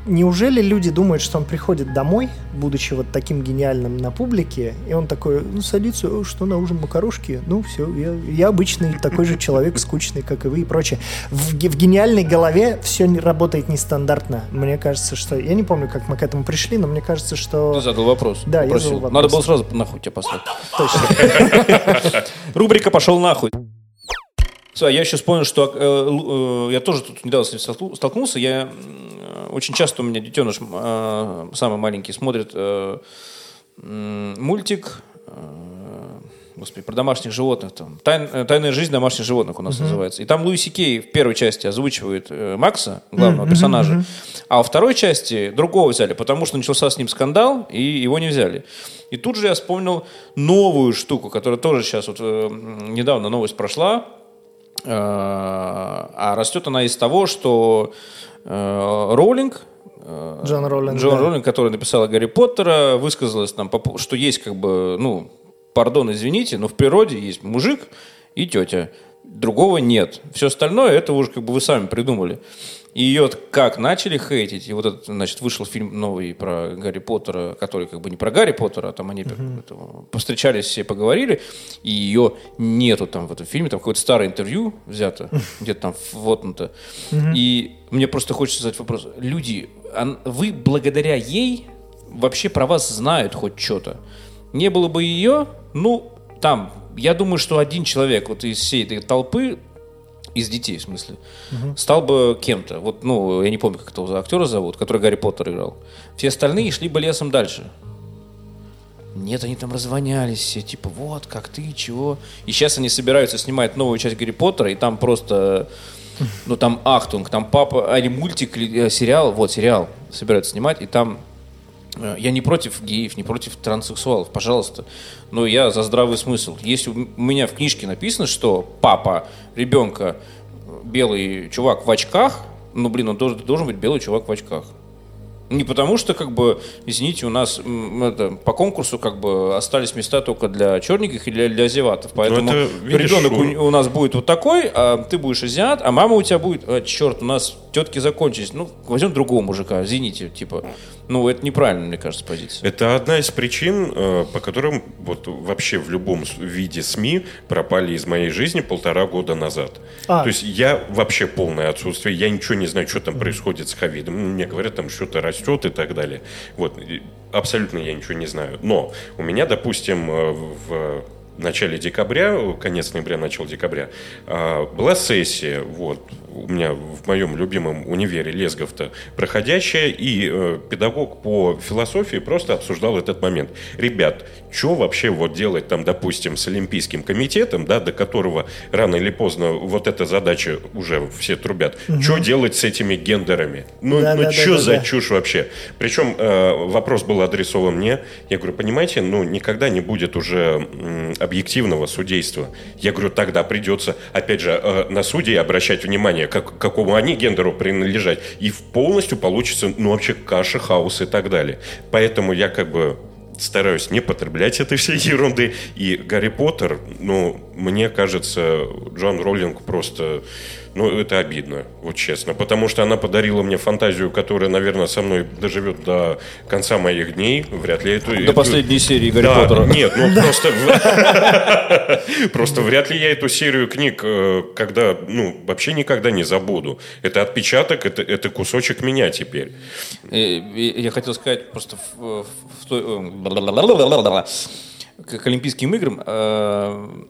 Неужели люди думают, что он приходит домой, будучи вот таким гениальным на публике, и он такой, ну, садится, «О, что на ужин макарошки? Ну, все, я, я обычный такой же человек, скучный, как и вы, и прочее. В, в гениальной голове все работает нестандартно. Мне кажется, что... Я не помню, как мы к этому пришли, но мне кажется, что... Ты задал вопрос. Да, я попросил. задал вопрос. Надо было сразу нахуй тебя послать. Точно. [laughs] Рубрика «Пошел нахуй». Всё, Я еще вспомнил, что э, э, я тоже тут недавно с столкну- столкнулся. Я м, очень часто у меня детеныш э, самый маленький смотрит э, мультик. э, господи, про домашних животных. Там, «Тайн- э, «Тайная жизнь домашних животных» у нас называется. И там Луиси Кей в первой части озвучивает э, Макса, главного персонажа, а во второй части другого взяли, потому что начался с ним скандал, и его не взяли. И тут же я вспомнил новую штуку, которая тоже сейчас вот э, недавно новость прошла, Э, а растет она из того, что э, Роулинг, э, Джон Роллинг, Джон да. Роллинг, которая написала Гарри Поттера, высказалась там, что есть как бы, ну, пардон, извините, но в природе есть мужик и тетя. Другого нет. Все остальное, это уже как бы вы сами придумали. И ее как начали хейтить, и вот этот, значит, вышел фильм новый про Гарри Поттера, который как бы не про Гарри Поттера, а там они это, повстречались все, поговорили, и ее нету там в этом фильме, там какое-то старое интервью взято, где-то там вотнуто. И мне просто хочется задать вопрос. Люди, вы благодаря ей вообще про вас знают хоть что-то. Не было бы ее, ну, там, я думаю, что один человек вот из всей этой толпы, из детей, в смысле, стал бы кем-то. Вот, ну, я не помню, как этого актера зовут, который Гарри Поттер играл. Все остальные шли бы лесом дальше. Нет, они там развонялись все, типа, вот, как ты, чего. И сейчас они собираются снимать новую часть Гарри Поттера, и там просто, ну, там Ахтунг, там папа, или мультик, э, сериал, вот, сериал собираются снимать, и там Я не против геев, не против транссексуалов, пожалуйста. Но я за здравый смысл. Если у меня в книжке написано, что папа ребенка э, белый чувак в очках, ну, блин, он должен, должен быть белый чувак в очках. Не потому что, как бы, извините, у нас это, по конкурсу как бы остались места только для черненьких и для, для азиатов. Поэтому это, видишь, ребенок у, у- у нас будет вот такой, а ты будешь азиат, а мама у тебя будет, а, черт, у нас тетки закончились. Ну, возьмем другого мужика, извините, типа. Ну, это неправильно, мне кажется, позиция. Это одна из причин, э, по которым вот вообще в любом виде СМИ пропали из моей жизни полтора года назад. А. То есть я вообще полное отсутствие, я ничего не знаю, что там происходит с ковидом. Мне говорят, там что-то растет и так далее. Вот, абсолютно я ничего не знаю. Но у меня, допустим, э, в начале декабря, конец ноября, начало декабря, а, была сессия, вот, у меня в моем любимом универе Лесговта проходящая, и э, педагог по философии просто обсуждал этот момент. Ребят, что вообще вот делать там, допустим, с Олимпийским комитетом, да, до которого рано или поздно вот эта задача уже все трубят. Что делать с этими гендерами? Ну, Да, ну да, что да, за да, чушь вообще? Причем э, вопрос был адресован мне. Я говорю, понимаете, ну никогда не будет уже м, объективного судейства. Я говорю, тогда придется, опять же, э, на судей обращать внимание, как, какому они гендеру принадлежать. И полностью получится, ну вообще каша, хаос и так далее. Поэтому я как бы стараюсь не потреблять этой всей ерунды. И Гарри Поттер, ну, мне кажется, Джон Роллинг просто... Ну, это обидно, вот честно. Потому что она подарила мне фантазию, которая, наверное, со мной доживет до конца моих дней. Вряд ли эту... До эту- последней серии Гарри Да, Поттера. Нет, ну просто... [laughs] Просто вряд ли я эту серию книг, э, когда, ну, вообще никогда не забуду. Это отпечаток, это, это кусочек меня теперь. Э, Я хотел сказать просто э, к Олимпийским играм.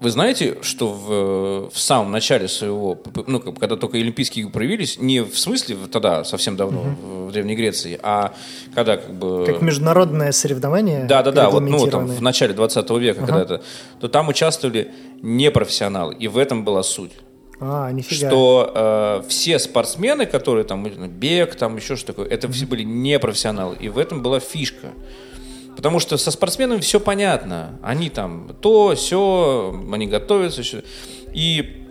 Э, Вы знаете, что в, в самом начале своего, ну, когда только Олимпийские игры проявились, не в смысле тогда, совсем давно, в Древней Греции, а когда как бы... Как международное соревнование. Да, да, да, вот ну, там, в начале 20 века, когда это, то там участвовали непрофессионалы, и в этом была суть. А, нифига. Что э, все спортсмены, которые там, бег, там еще что такое, это все были непрофессионалы, и в этом была фишка. Потому что со спортсменами все понятно. Они там то, все, они готовятся. всё. И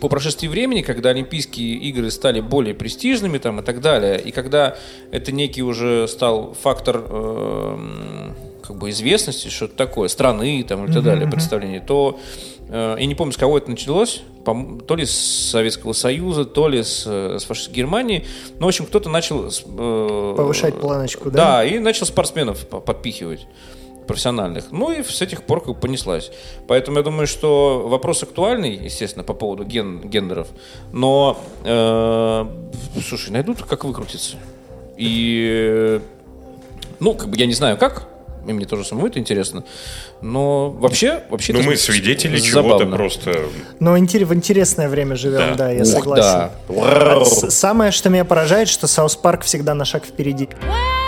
по прошествии времени, когда Олимпийские игры стали более престижными там, и так далее, и когда это некий уже стал фактор эм, как бы известности, что это такое, страны там, и так далее, представление, то э, я не помню, с кого это началось, то ли с Советского Союза, то ли с, э, с фашистской Германии. Ну, в общем, кто-то начал... э, Повышать планочку, да? Да, и начал спортсменов по- подпихивать профессиональных. Ну и с этих пор как понеслась. Поэтому я думаю, что вопрос актуальный, естественно, по поводу ген- гендеров. Но, э, слушай, найдут, как выкрутиться. И, э, ну, как бы я не знаю, как, и мне тоже самому это интересно. Но вообще, вообще Ну, мы свидетели чего-то просто... Но в интересное время живем, Да. да, я Ух, согласен. да. Самое, что меня поражает, что South Park всегда на шаг впереди. Well,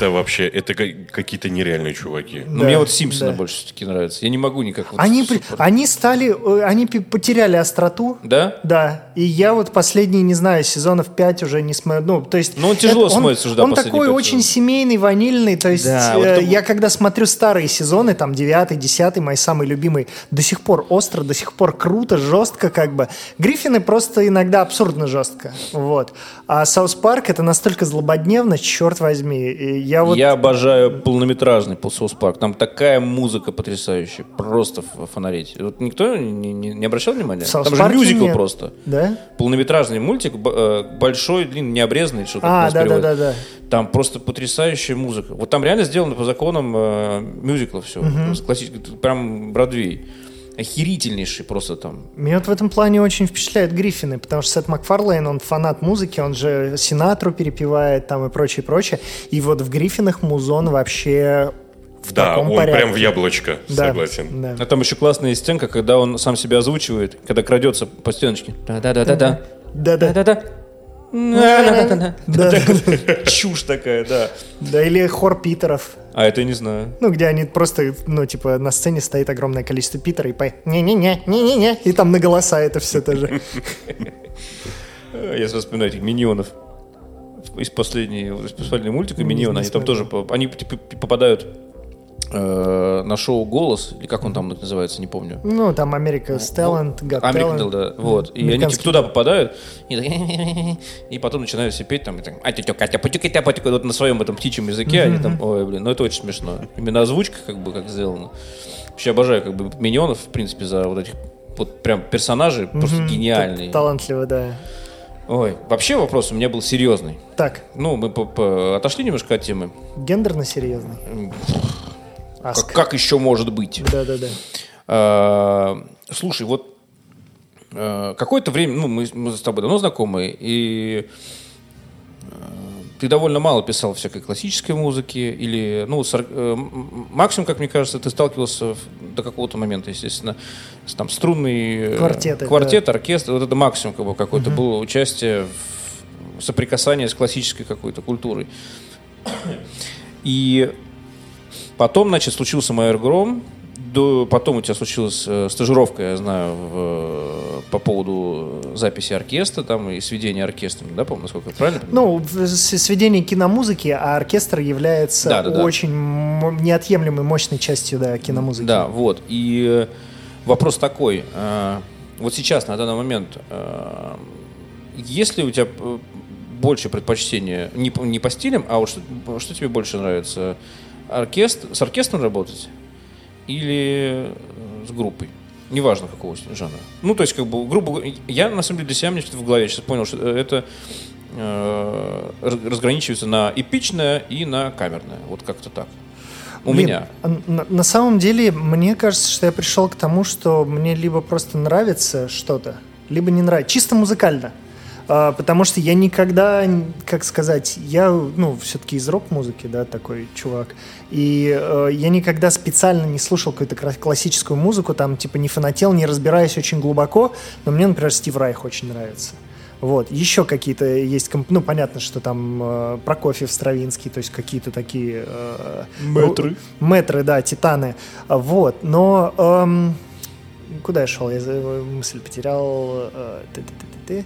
это вообще, это ка- какие-то нереальные чуваки. Да, мне вот Симпсоны да. больше все-таки нравятся. Я не могу никак... вот Они, при- супер. они стали, э, они потеряли остроту. Да? Да, и я вот последние, не знаю, сезонов 5 уже не смотрю. Ну, то есть... Ну, он тяжело это- смотрится уже, да, Он такой пять очень семейный, ванильный. То есть Да, э, вот это- я когда смотрю старые сезоны, там 9 10 мои самые любимые, до сих пор остро, до сих пор круто, жестко как бы. Гриффины просто иногда абсурдно жестко. Вот. А South Park это настолько злободневно, черт возьми. Я вот... Я обожаю полнометражный South Park. Там такая музыка потрясающая. Просто ф- фонареть. Вот никто не, не- не обращал внимания? В Там же мюзикл нет. просто. Да? Полнометражный мультик, э, большой, длинный, необрезанный, что А, да, да, да, да. Там просто потрясающая музыка. Вот там реально сделано по законам э, мюзикла все. Классический, прям Бродвей. Охерительнейший просто там. Меня вот в этом плане очень впечатляют Гриффины, потому что Сет Макфарлейн, он фанат музыки, он же Синатру перепевает там и прочее, прочее. И вот в Гриффинах музон вообще в Да, таком он порядке. прям в яблочко, Да, согласен. да. А там еще классная сценка, когда он сам себя озвучивает, когда крадется по стеночке. Да-да-да-да-да. Да-да. Да. Да. [laughs] Чушь такая, да. Да, или хор Питеров. А это я не знаю. Ну, где они просто, ну, типа, на сцене стоит огромное количество Питера и по не-не-не, не-не-не, и там на голоса это все тоже. Я сразу вспоминаю этих миньонов. Из последнего, из последнего мультика Миньоны, не они там тоже, они типа, попадают э, на шоу «Голос», или как он там называется, не помню. Ну, там Америка с Talent, Got Talent. да, вот. И они типа туда попадают, и, [laughs] и потом начинают все петь там, и так, «А, Катя, путю-китя, путю-ка». вот на своем этом птичьем языке, они там, ой, блин, ну это очень смешно. Именно озвучка, как бы, как сделана. Вообще обожаю, как бы, миньонов, в принципе, за вот этих вот прям персонажи просто гениальные. Талантливо, да. Ой, вообще вопрос у меня был серьезный. Так, Ну, мы отошли немножко от темы. гендерно серьезный. Как, Аск. как еще может быть? Да-да-да. А, Слушай, вот э, какое-то время, ну, мы, мы с тобой давно знакомы, и э, ты довольно мало писал всякой классической музыки, или, ну, с ор- э, максимум, как мне кажется, ты сталкивался в- до какого-то момента, естественно, с там струнный э, Квартеты, квартет, оркестр, вот это максимум как бы какое-то было участие в соприкасание с классической какой-то культурой. И Потом, значит, случился Майер Гром. До, потом у тебя случилась э, стажировка, я знаю, в, э, по поводу записи оркестра там и сведения оркестра, да, по-моему, насколько я правильно понимаю? Ну, сведение киномузыки, а оркестр является Да-да-да. очень м- неотъемлемой, мощной частью да, киномузыки. Да, вот. И э, вопрос такой. э, вот сейчас, на данный момент, э, есть ли у тебя э, больше предпочтения не, по- не по стилям, а вот что, что тебе больше нравится? Оркестр, с оркестром работать или э, с группой? Неважно, какого жанра. Ну, то есть, как бы, грубо говоря, я, на самом деле, для себя мне что-то в голове сейчас понял, что это э, раз- разграничивается на эпичное и на камерное. Вот как-то так. У Блин, меня. На, на самом деле, мне кажется, что я пришел к тому, что мне либо просто нравится что-то, либо не нравится. Чисто музыкально. А, потому что я никогда, как сказать, я, ну, все-таки из рок-музыки, да, такой чувак. И э, я никогда специально не слушал какую-то классическую музыку, там, типа, не фанател, не разбираясь очень глубоко. Но мне, например, Стив Райх очень нравится. Вот, еще какие-то есть, комп- ну, понятно, что там э, Прокофьев, Стравинский, то есть какие-то такие... э, Мэтры. Мэтры, да, титаны. Вот, но... эм, куда я шел? Я за- мысль потерял. э, ты-ты-ты-ты-ты.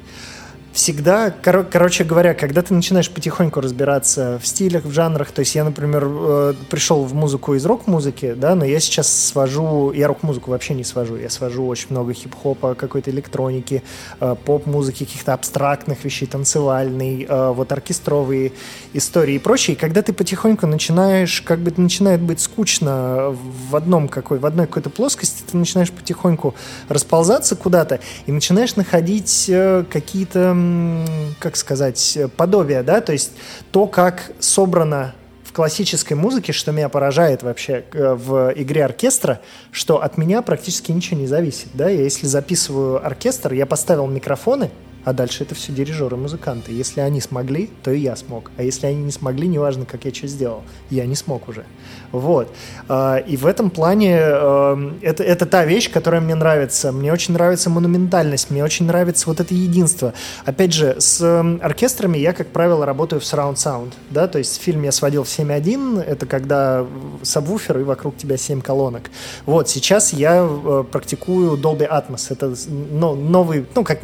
Всегда, коро- короче говоря, когда ты начинаешь потихоньку разбираться в стилях, в жанрах, то есть я, например, э, пришел в музыку из рок-музыки, да, но я сейчас свожу, я рок-музыку вообще не свожу, я свожу очень много хип-хопа, какой-то электроники, э, поп-музыки, каких-то абстрактных вещей, танцевальной, э, вот оркестровые истории и прочее. И когда ты потихоньку начинаешь, как бы начинает быть скучно в одном какой, в одной какой-то плоскости, ты начинаешь потихоньку расползаться куда-то и начинаешь находить э, какие-то, как сказать, подобия, да, то есть то, как собрано в классической музыке, что меня поражает вообще э, в игре оркестра, что от меня практически ничего не зависит, да, я если записываю оркестр, я поставил микрофоны, А дальше это все дирижеры, музыканты. Если они смогли, то и я смог. А если они не смогли, неважно, как я что сделал, я не смог уже. Вот. А, и в этом плане э, это, это та вещь, которая мне нравится. Мне очень нравится монументальность, мне очень нравится вот это единство. Опять же, с оркестрами я, как правило, работаю в surround sound. Да? То есть фильм я сводил в 7.1, это когда сабвуфер и вокруг тебя 7 колонок. Вот, сейчас я э, практикую Dolby Atmos. Это ну, новый, ну, как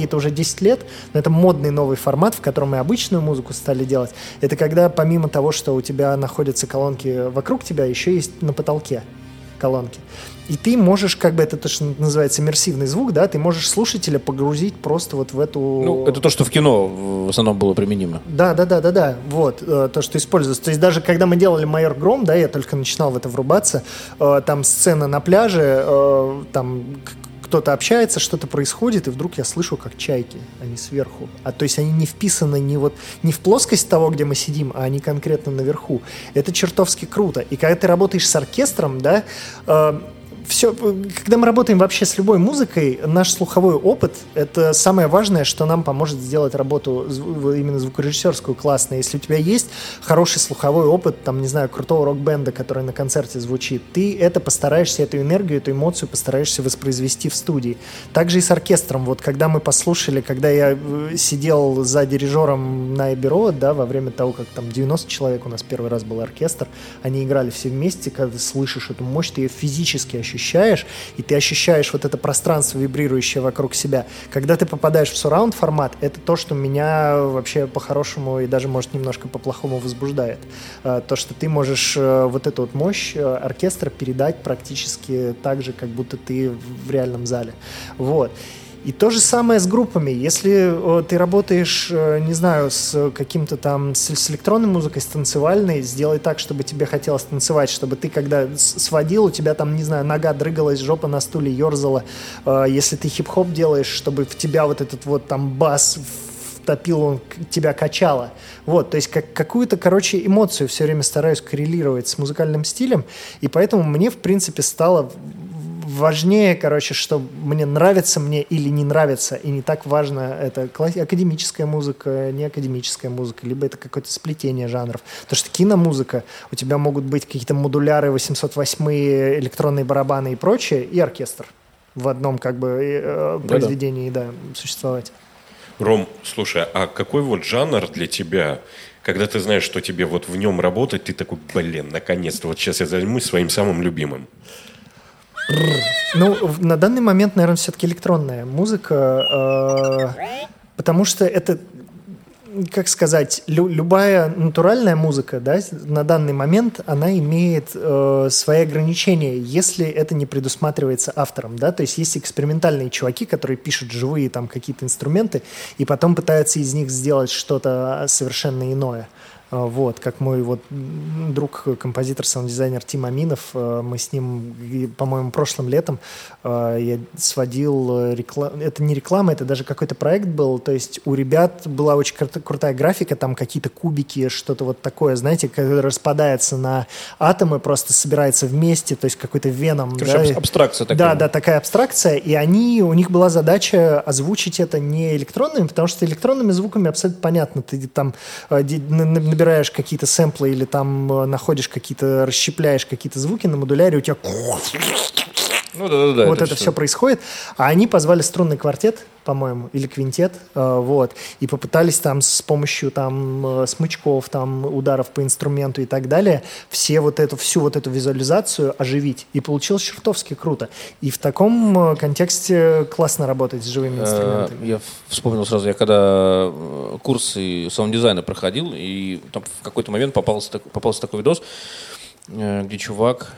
технологии это уже 10 лет, но это модный новый формат, в котором мы обычную музыку стали делать. Это когда помимо того, что у тебя находятся колонки вокруг тебя, еще есть на потолке колонки. И ты можешь, как бы это то, что называется иммерсивный звук, да, ты можешь слушателя погрузить просто вот в эту... Ну, это то, что в кино в основном было применимо. Да, да, да, да, да, вот, э, то, что используется. То есть даже когда мы делали «Майор Гром», да, я только начинал в это врубаться, э, там сцена на пляже, э, там кто-то общается, что-то происходит, и вдруг я слышу, как чайки, они сверху. А то есть они не вписаны не, вот, не в плоскость того, где мы сидим, а они конкретно наверху. Это чертовски круто. И когда ты работаешь с оркестром, да, э, все, когда мы работаем вообще с любой музыкой, наш слуховой опыт — это самое важное, что нам поможет сделать работу именно звукорежиссерскую классно. Если у тебя есть хороший слуховой опыт, там, не знаю, крутого рок-бенда, который на концерте звучит, ты это постараешься, эту энергию, эту эмоцию постараешься воспроизвести в студии. Также и с оркестром. Вот когда мы послушали, когда я э, сидел за дирижером на Эберо, да, во время того, как там 90 человек у нас первый раз был оркестр, они играли все вместе, когда ты слышишь эту мощь, ты ее физически ощущаешь ощущаешь, и ты ощущаешь вот это пространство, вибрирующее вокруг себя. Когда ты попадаешь в сурраунд формат, это то, что меня вообще по-хорошему и даже, может, немножко по-плохому возбуждает. А, то, что ты можешь э, вот эту вот мощь э, оркестра передать практически так же, как будто ты в реальном зале. Вот. И то же самое с группами. Если э, ты работаешь, э, не знаю, с каким-то там, с, с электронной музыкой, с танцевальной, сделай так, чтобы тебе хотелось танцевать, чтобы ты, когда сводил, у тебя там, не знаю, нога дрыгалась, жопа на стуле ерзала. Э, если ты хип-хоп делаешь, чтобы в тебя вот этот вот там бас втопил, он тебя качало. Вот, то есть как, какую-то, короче, эмоцию все время стараюсь коррелировать с музыкальным стилем, и поэтому мне, в принципе, стало важнее, короче, что мне нравится мне или не нравится, и не так важно, это академическая музыка, не академическая музыка, либо это какое-то сплетение жанров. Потому что киномузыка, у тебя могут быть какие-то модуляры, 808 электронные барабаны и прочее, и оркестр в одном как бы э, произведении, да, да, существовать. Ром, слушай, а какой вот жанр для тебя, когда ты знаешь, что тебе вот в нем работать, ты такой, блин, наконец-то, вот сейчас я займусь своим самым любимым? Ну, на данный момент, наверное, все-таки электронная музыка, э, потому что это как сказать, лю любая натуральная музыка, да, на данный момент она имеет э, свои ограничения, если это не предусматривается автором, да, то есть есть экспериментальные чуваки, которые пишут живые там какие-то инструменты и потом пытаются из них сделать что-то совершенно иное. А, вот, как мой вот друг, композитор, саунд-дизайнер Тим Аминов, а, мы с ним, по-моему, прошлым летом а, я сводил рекламу, это не реклама, это даже какой-то проект был, то есть у ребят была очень крутая графика, там какие-то кубики, что-то вот такое, знаете, когда распадается на атомы, просто собирается вместе, то есть какой-то веном. Короче, да? абстракция такая. Да, да, такая абстракция, и они, у них была задача озвучить это не электронными, потому что электронными звуками абсолютно понятно, ты там набираешь какие-то сэмплы или там э, находишь какие-то, расщепляешь какие-то звуки на модуляре, у тебя ну, да, да, да, вот это, это все. все происходит. А они позвали струнный квартет, по-моему, или квинтет, э, вот, и попытались там с помощью там э, смычков, там ударов по инструменту и так далее, все вот эту, всю вот эту визуализацию оживить. И получилось чертовски круто. И в таком э, контексте классно работать с живыми инструментами. Я вспомнил сразу, я когда курсы саунд-дизайна проходил, и там в какой-то момент попался, попался такой видос, где чувак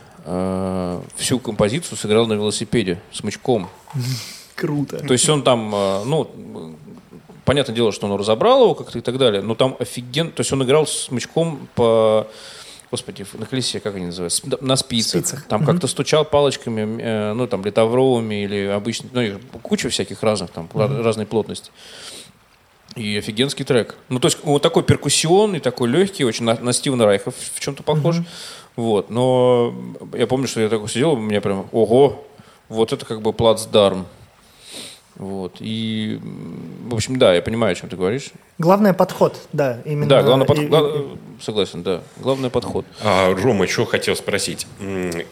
всю композицию сыграл на велосипеде смычком. Круто. То есть он там, э, ну, понятное дело, что он разобрал его как-то и так далее, но там офиген... То есть он играл смычком по господи, на колесе, как они называются, на спицах. спицах. Там угу. как-то стучал палочками, э, ну, там, литовровыми или обычно, ну, куча всяких разных, там, угу. разной плотности. И офигенский трек. Ну, то есть вот такой перкуссионный, такой легкий, очень на, на Стивена Райха в, чем-то похож. Угу. Вот, но я помню, что я такой сидел, у меня прям, ого, вот это как бы плацдарм. Вот. И, в общем, да, я понимаю, о чем ты говоришь. Главное подход, да, именно. Да, главный подход. и- гла- Согласен, да. Главный подход. А, Рома, еще хотел спросить.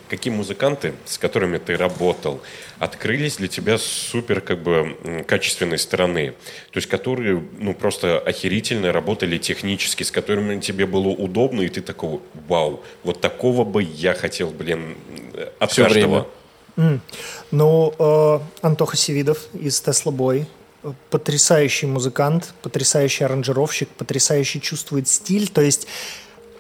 Какие музыканты, с которыми ты работал, открылись для тебя с супер как бы качественной стороны? То есть которые ну просто охерительно работали технически, с которыми тебе было удобно, и ты такой, вау, вот такого бы я хотел, блин, от Всё каждого. время. М. Ну, э, Антоха Севидов из Boy. э, Потрясающий музыкант, потрясающий аранжировщик, потрясающий чувствует стиль. То есть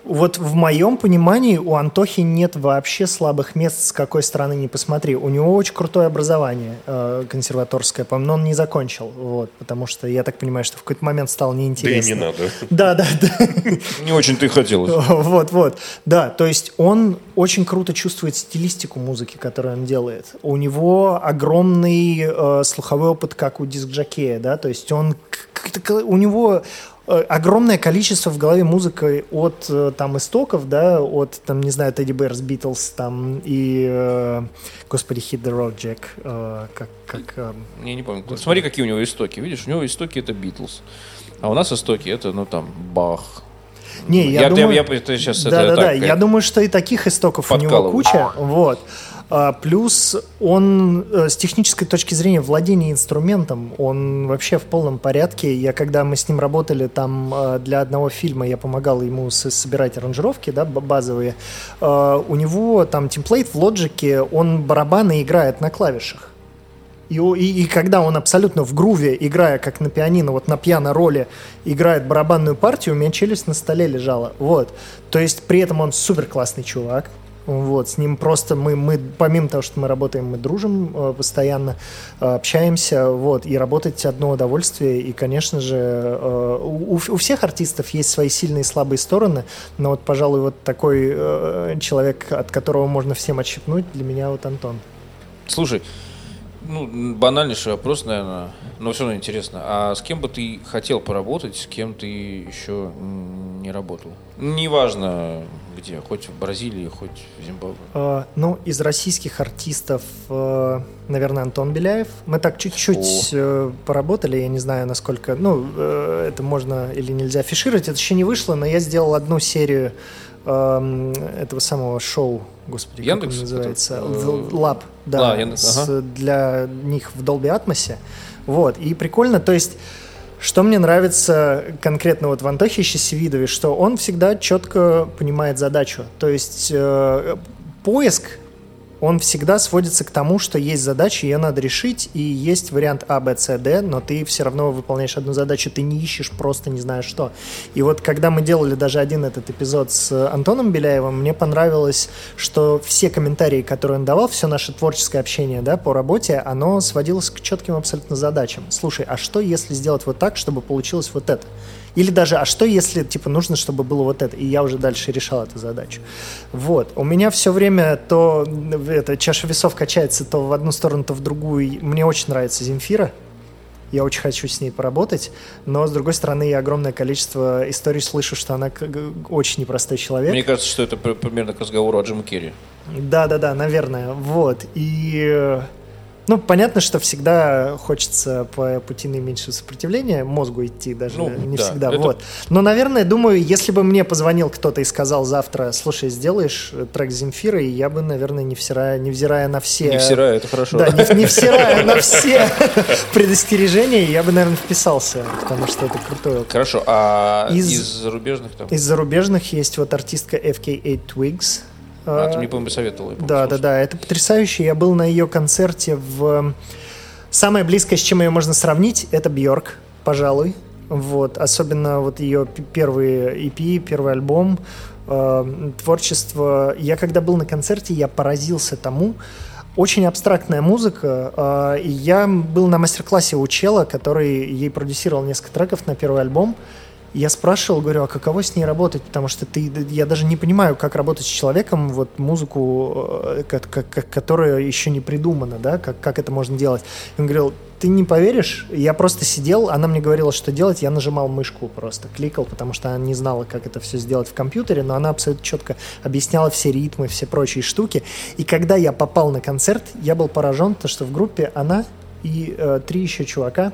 вот в моем понимании у Антохи нет вообще слабых мест, с какой стороны не посмотри. У него очень крутое образование э, консерваторское, по-моему, но он не закончил, вот, потому что я так понимаю, что в какой-то момент стало Да и неинтересно. не надо. Да, да, да. Не очень-то и хотелось. Вот, вот. Да, то есть он очень круто чувствует стилистику музыки, которую он делает. У него огромный э, слуховой опыт, как у диск-жокея, да, то есть он у него огромное количество в голове музыки от э, там истоков, да, от там не знаю Тедди Bears, Beatles, там и э, господи Hit the Road Jack, э, как как э, Я не помню. Смотри, какие у него истоки. Видишь, у него истоки это Битлз. А у нас истоки это, ну там, Бах. Не, я, Я- думаю... я- я- это щас да, это да, да. так, Я э, думаю, что и таких истоков у него подкалываю. куча. Вот. А, плюс он э, с технической точки зрения владения инструментом, он вообще в полном порядке. Я когда мы с ним работали там э, для одного фильма, я помогал ему собирать аранжировки, да, базовые. Э, у него там темплейт в лоджике, он барабаны играет на клавишах. И, и, и когда он абсолютно в груве, играя как на пианино, вот на пиано-роли, играет барабанную партию, у меня челюсть на столе лежала. Вот. То есть при этом он супер классный чувак. Вот, с ним просто мы, мы, помимо того, что мы работаем, мы дружим э, постоянно, э, общаемся, вот, и работать одно удовольствие, и, конечно же, э, у, у всех артистов есть свои сильные и слабые стороны, но вот, пожалуй, вот такой человек, от которого можно всем отщипнуть, для меня вот Антон. Слушай, ну, банальнейший вопрос, наверное, но все равно интересно. А с кем бы ты хотел поработать, с кем ты еще не работал? Неважно где, хоть в Бразилии, хоть в Зимбабве. Э, Ну, из российских артистов, э, наверное, Антон Беляев. Мы так чуть-чуть э, поработали, я не знаю, насколько, ну, э, это можно или нельзя афишировать, это еще не вышло, но я сделал одну серию эм, этого самого шоу, господи, Яндекс, как он называется? э, Lab, да, А, Яндекс, с- ага. для них в Dolby Atmos. Вот, и прикольно, то есть что мне нравится конкретно вот в Антохе Щесевидове, что он всегда четко понимает задачу. То есть э, поиск, он всегда сводится к тому, что есть задача, ее надо решить, и есть вариант А, Б, С, Д, но ты все равно выполняешь одну задачу, ты не ищешь просто не знаю что. И вот когда мы делали даже один этот эпизод с Антоном Беляевым, мне понравилось, что все комментарии, которые он давал, все наше творческое общение да, по работе, оно сводилось к четким абсолютно задачам. Слушай, а что если сделать вот так, чтобы получилось вот это? Или даже, а что если, типа, нужно, чтобы было вот это? И я уже дальше решал эту задачу. Вот. У меня все время то, это, чаша весов качается то в одну сторону, то в другую. Мне очень нравится Земфира. Я очень хочу с ней поработать, но, с другой стороны, я огромное количество историй слышу, что она очень непростой человек. Мне кажется, что это пр- примерно к разговору о Джиме Керри. Да-да-да, наверное, вот. И, э, ну, понятно, что всегда хочется по пути наименьшего сопротивления мозгу идти, даже Ну, не да, всегда, это- вот. Но, наверное, думаю, если бы мне позвонил кто-то и сказал завтра, слушай, сделаешь э, трек Земфиры, я бы, наверное, невзирая, невзирая на все... Невзирая, это хорошо. Да, не, невзирая на [laughs] все [laughs] предостережения, я бы, наверное, вписался, потому что это крутой опыт. Хорошо, а Из- из, зарубежных там? Из зарубежных есть вот артистка FK8 Twigs. А, ты Э, мне, по-моему, советовал. я помню, Да, да, слушал. да, это потрясающе. Я был на ее концерте в... Самое близкое, с чем ее можно сравнить, это Бьорк, пожалуй. Вот, особенно вот ее п- первые EP, первый альбом, э, творчество. Я когда был на концерте, я поразился тому, очень абстрактная музыка. э, и я был на мастер-классе у чела, который ей продюсировал несколько треков на первый альбом. Я спрашивал, говорю, а каково с ней работать, потому что ты, я даже не понимаю, как работать с человеком, вот музыку, э, ко- ко- ко- которая еще не придумана, да, как, как это можно делать. Он говорил, ты не поверишь, я просто сидел, она мне говорила, что делать, я нажимал мышку просто, кликал, потому что она не знала, как это все сделать в компьютере, но она абсолютно четко объясняла все ритмы, все прочие штуки. И когда я попал на концерт, я был поражен, то что в группе она и э, три еще чувака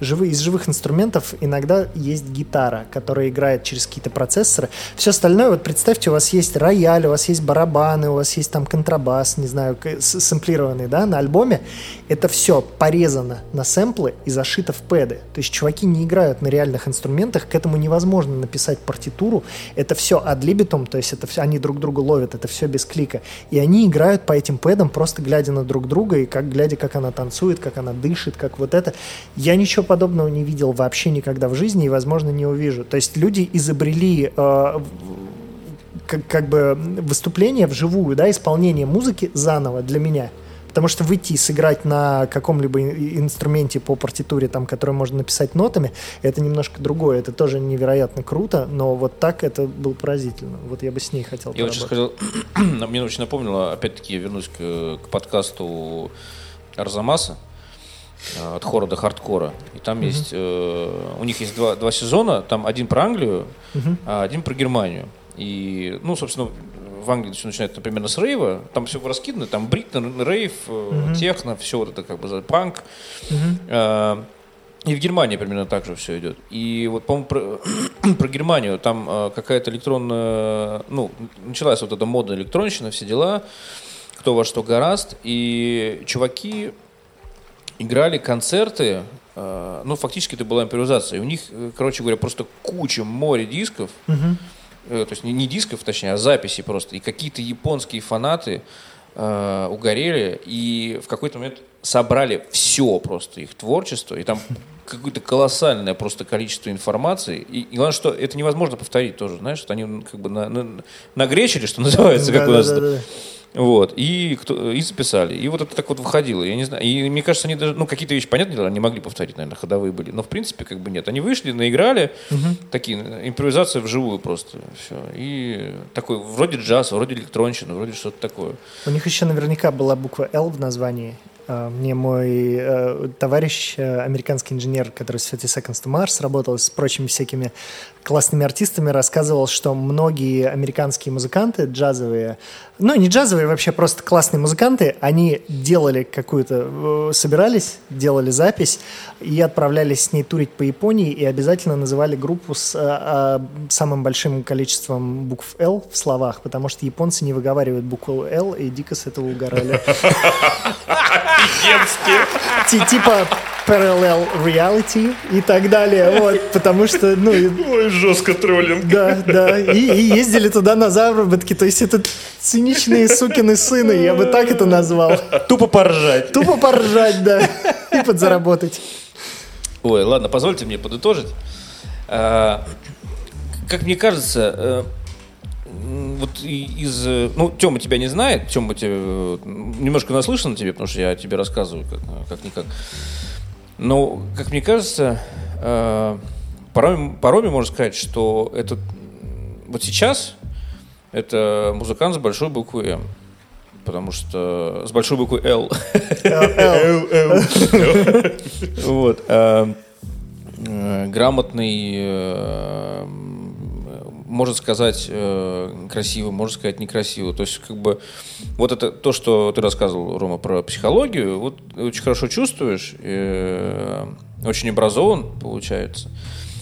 живые, из живых инструментов иногда есть гитара, которая играет через какие-то процессоры. Все остальное, вот представьте, у вас есть рояль, у вас есть барабаны, у вас есть там контрабас, не знаю, сэмплированный, да, на альбоме. Это все порезано на сэмплы и зашито в пэды. То есть чуваки не играют на реальных инструментах, к этому невозможно написать партитуру. Это все адлибитум, то есть это все, они друг друга ловят, это все без клика. И они играют по этим пэдам, просто глядя на друг друга и как глядя, как она танцует, как она дышит, как вот это. Я ничего подобного не видел вообще никогда в жизни и, возможно, не увижу. То есть люди изобрели э, как, как бы выступление вживую, да, исполнение музыки заново для меня. Потому что выйти и сыграть на каком-либо инструменте по партитуре, там, который можно написать нотами, это немножко другое. Это тоже невероятно круто, но вот так это было поразительно. Вот я бы с ней хотел Я очень хотел... [clears throat] Мне очень напомнило, опять-таки, вернусь к, к подкасту Арзамаса. Э, от хора до хардкора. И там mm-hmm. есть, э, у них есть два, два сезона, там один про Англию, mm-hmm. а один про Германию. И, ну, собственно, в Англии все начинается, например, с рейва, там все раскидано, там бритн, рейв, mm-hmm. техно, все вот это как бы панк. Mm-hmm. И в Германии примерно так же все идет. И вот, по-моему, про, [clears throat] про Германию там э, какая-то электронная, ну, началась вот эта мода электронщина, все дела, кто во что гораст, и чуваки играли концерты, э, ну, фактически это была импровизация. И у них, э, короче говоря, просто куча, море дисков, угу. э, то есть не, не дисков, точнее, а записей просто. И какие-то японские фанаты э, угорели и в какой-то момент собрали все просто их творчество, и там [laughs] какое-то колоссальное просто количество информации. И, и главное, что это невозможно повторить тоже, знаешь, что они как бы на, на, нагречили, что [laughs] называется, как да, у нас. Да, да, да. Вот, и, кто, и записали. И вот это так вот выходило. Я не знаю. И мне кажется, они даже, ну, какие-то вещи, понятно, они могли повторить, наверное, ходовые были. Но, в принципе, как бы нет. Они вышли, наиграли, угу. такие, импровизация вживую просто. Все. И такой, вроде джаз, вроде электронщина, вроде что-то такое. У них еще наверняка была буква «Л» в названии. А, мне мой э, товарищ, э, американский инженер, который с 30 Seconds to Mars работал с прочими всякими классными артистами, рассказывал, что многие американские музыканты джазовые, ну не джазовые, вообще просто классные музыканты, они делали какую-то, э, собирались, делали запись и отправлялись с ней турить по Японии и обязательно называли группу с самым большим количеством букв «Л» в словах, потому что японцы не выговаривают букву «Л» и дико с этого угорали. [laughs] Офигенски. Типа parallel reality и так далее, вот, потому что, ну... Ой, жестко троллинг. Да, да, и, и ездили туда на заработки, то есть это циничные сукины сыны, я бы так это назвал. Тупо поржать. Тупо поржать, да, и подзаработать. Ой, ладно, позвольте мне подытожить. А, как мне кажется, э, вот из... Ну, Тёма тебя не знает, Тёма тебя немножко наслышан на тебе, потому что я тебе рассказываю как, как-никак. Но, как мне кажется, э, порой, порой можно сказать, что это вот сейчас это музыкант с большой буквы М. Потому что с большой буквы Л. [laughs] Вот. Э, э, грамотный можно сказать э, красиво, можно сказать некрасиво. То есть, как бы, вот это то, что ты рассказывал, Рома, про психологию, вот очень хорошо чувствуешь, э, очень образован, получается.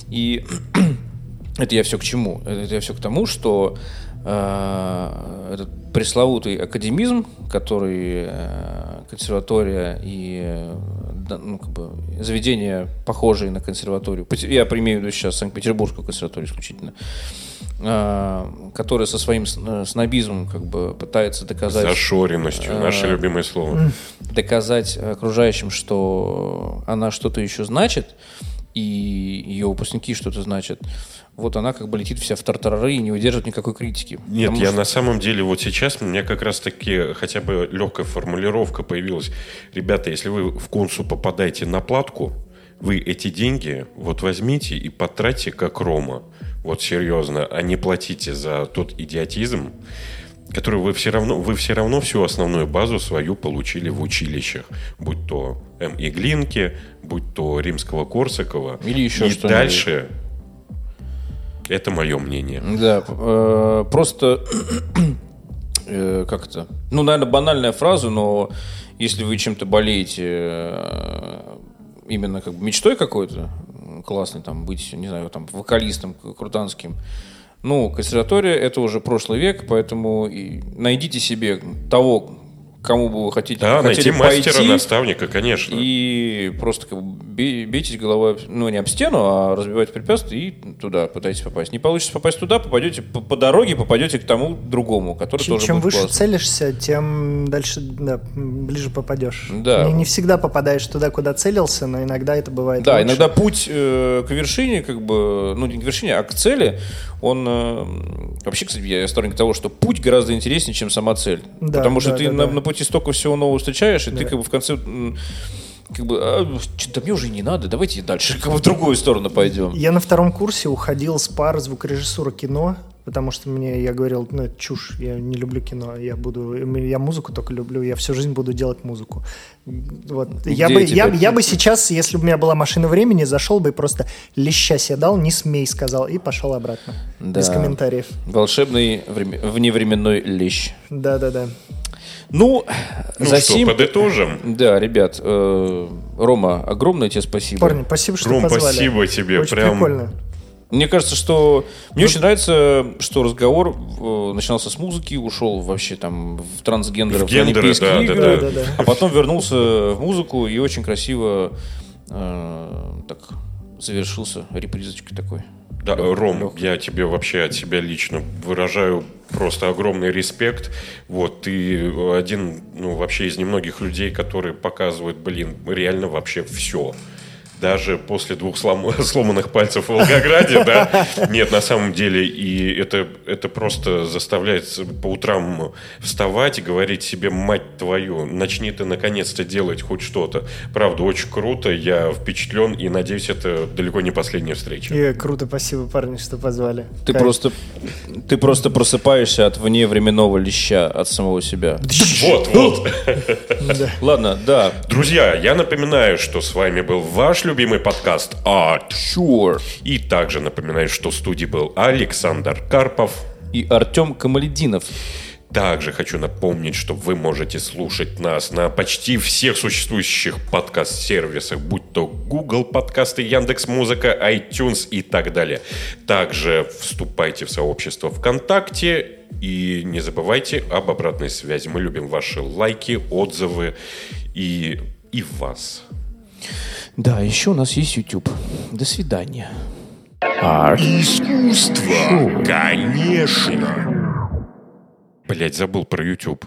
И [clears throat] это я все к чему? Это я все к тому, что э, этот пресловутый академизм, который э, консерватория и э, ну, как бы, заведения, похожие на консерваторию, я имею в виду сейчас Санкт-Петербургскую консерваторию исключительно, который со своим э, снобизмом как бы пытается доказать... Зашоренностью, э, наше любимое слово. Доказать окружающим, что она что-то еще значит, и ее выпускники что-то значат, вот она как бы летит вся в тартарары и не выдерживает никакой критики. Нет, я что... на самом деле вот сейчас у меня как раз таки хотя бы легкая формулировка появилась. Ребята, если вы в консу попадаете на платку, вы эти деньги вот возьмите и потратьте как Рома. Вот серьезно, а не платите за тот идиотизм, который вы все равно, вы все равно всю основную базу свою получили в училищах, будь то М. Иглинки, будь то Римского Корсакова. Или еще что-нибудь. дальше это мое мнение. Да, э, просто э, как это? Ну, наверное, банальная фраза, но если вы чем-то болеете э, именно как бы мечтой какой-то, классной, там, быть, не знаю, там, вокалистом крутанским, ну, консерватория – это уже прошлый век, поэтому найдите себе того, кому бы вы хотите, Да, найти хотели мастера, пойти, наставника, конечно. и просто как бы бей- бейтесь головой, ну, не об стену, а разбивайте препятствия и туда пытайтесь попасть. Не получится попасть туда, попадете по, по дороге, попадете к тому другому, который Чем, тоже чем будет выше классный. целишься, тем дальше, да, ближе попадешь. Да. Не, не всегда попадаешь туда, куда целился, но иногда это бывает Да, лучше. иногда путь э, к вершине, как бы, ну не к вершине, а к цели, он э, вообще, кстати, я сторонник того, что путь гораздо интереснее, чем сама цель. Да, Потому что да, ты да, на, да. Пути столько всего нового встречаешь, и ты Да. как бы в конце как бы, а, что-то мне уже не надо, давайте дальше как бы в другую сторону пойдем. Я на втором курсе уходил с пар звукорежиссура кино, потому что мне, я говорил, ну, это чушь, я не люблю кино, я буду, я музыку только люблю, я всю жизнь буду делать музыку. Вот. Я бы, я, я бы сейчас, если бы у меня была машина времени, зашел бы и просто леща себе дал, не смей, сказал, и пошел обратно. Да. Без комментариев. Волшебный време- вневременной лещ. Да-да-да. Ну, Ну за что, сим- подытожим? Да, ребят, э, Рома, огромное тебе спасибо. Парни, спасибо, что Ром, позвали. спасибо тебе, Очень прям- прикольно. Мне кажется, что... Мне очень нравится, что разговор э, начинался с музыки, ушел вообще там в трансгендеры, В гендеры, Олимпийские да, да, игры, да. Да, да, да. а потом вернулся в музыку и очень красиво э, так завершился репризочкой такой. Да, Ром, Лёх. я тебе вообще от себя лично выражаю просто огромный респект. Вот, ты один, ну, вообще из немногих людей, которые показывают, блин, реально вообще все. Даже после двух слом- [laughs] сломанных пальцев в Волгограде, да, нет, на самом деле, и это, это просто заставляет по утрам вставать и говорить себе, мать твою, начни ты наконец-то делать хоть что-то. Правда, очень круто, я впечатлен, и надеюсь, это далеко не последняя встреча. И круто, спасибо, парни, что позвали. Ты Кайф. просто, ты просто просыпаешься от вневременного лища от самого себя. Вот, вот. Ладно, да. Друзья, я напоминаю, что с вами был ваш любимый подкаст Art. Sure. И также напоминаю, что в студии был Александр Карпов. И Артем Камалединов. Также хочу напомнить, что вы можете слушать нас на почти всех существующих подкаст-сервисах, будь то Google подкасты, Яндекс Музыка, iTunes и так далее. Также вступайте в сообщество ВКонтакте и не забывайте об обратной связи. Мы любим ваши лайки, отзывы и, и вас. Да, еще у нас есть YouTube. До свидания. Искусство, конечно. Блять, забыл про YouTube.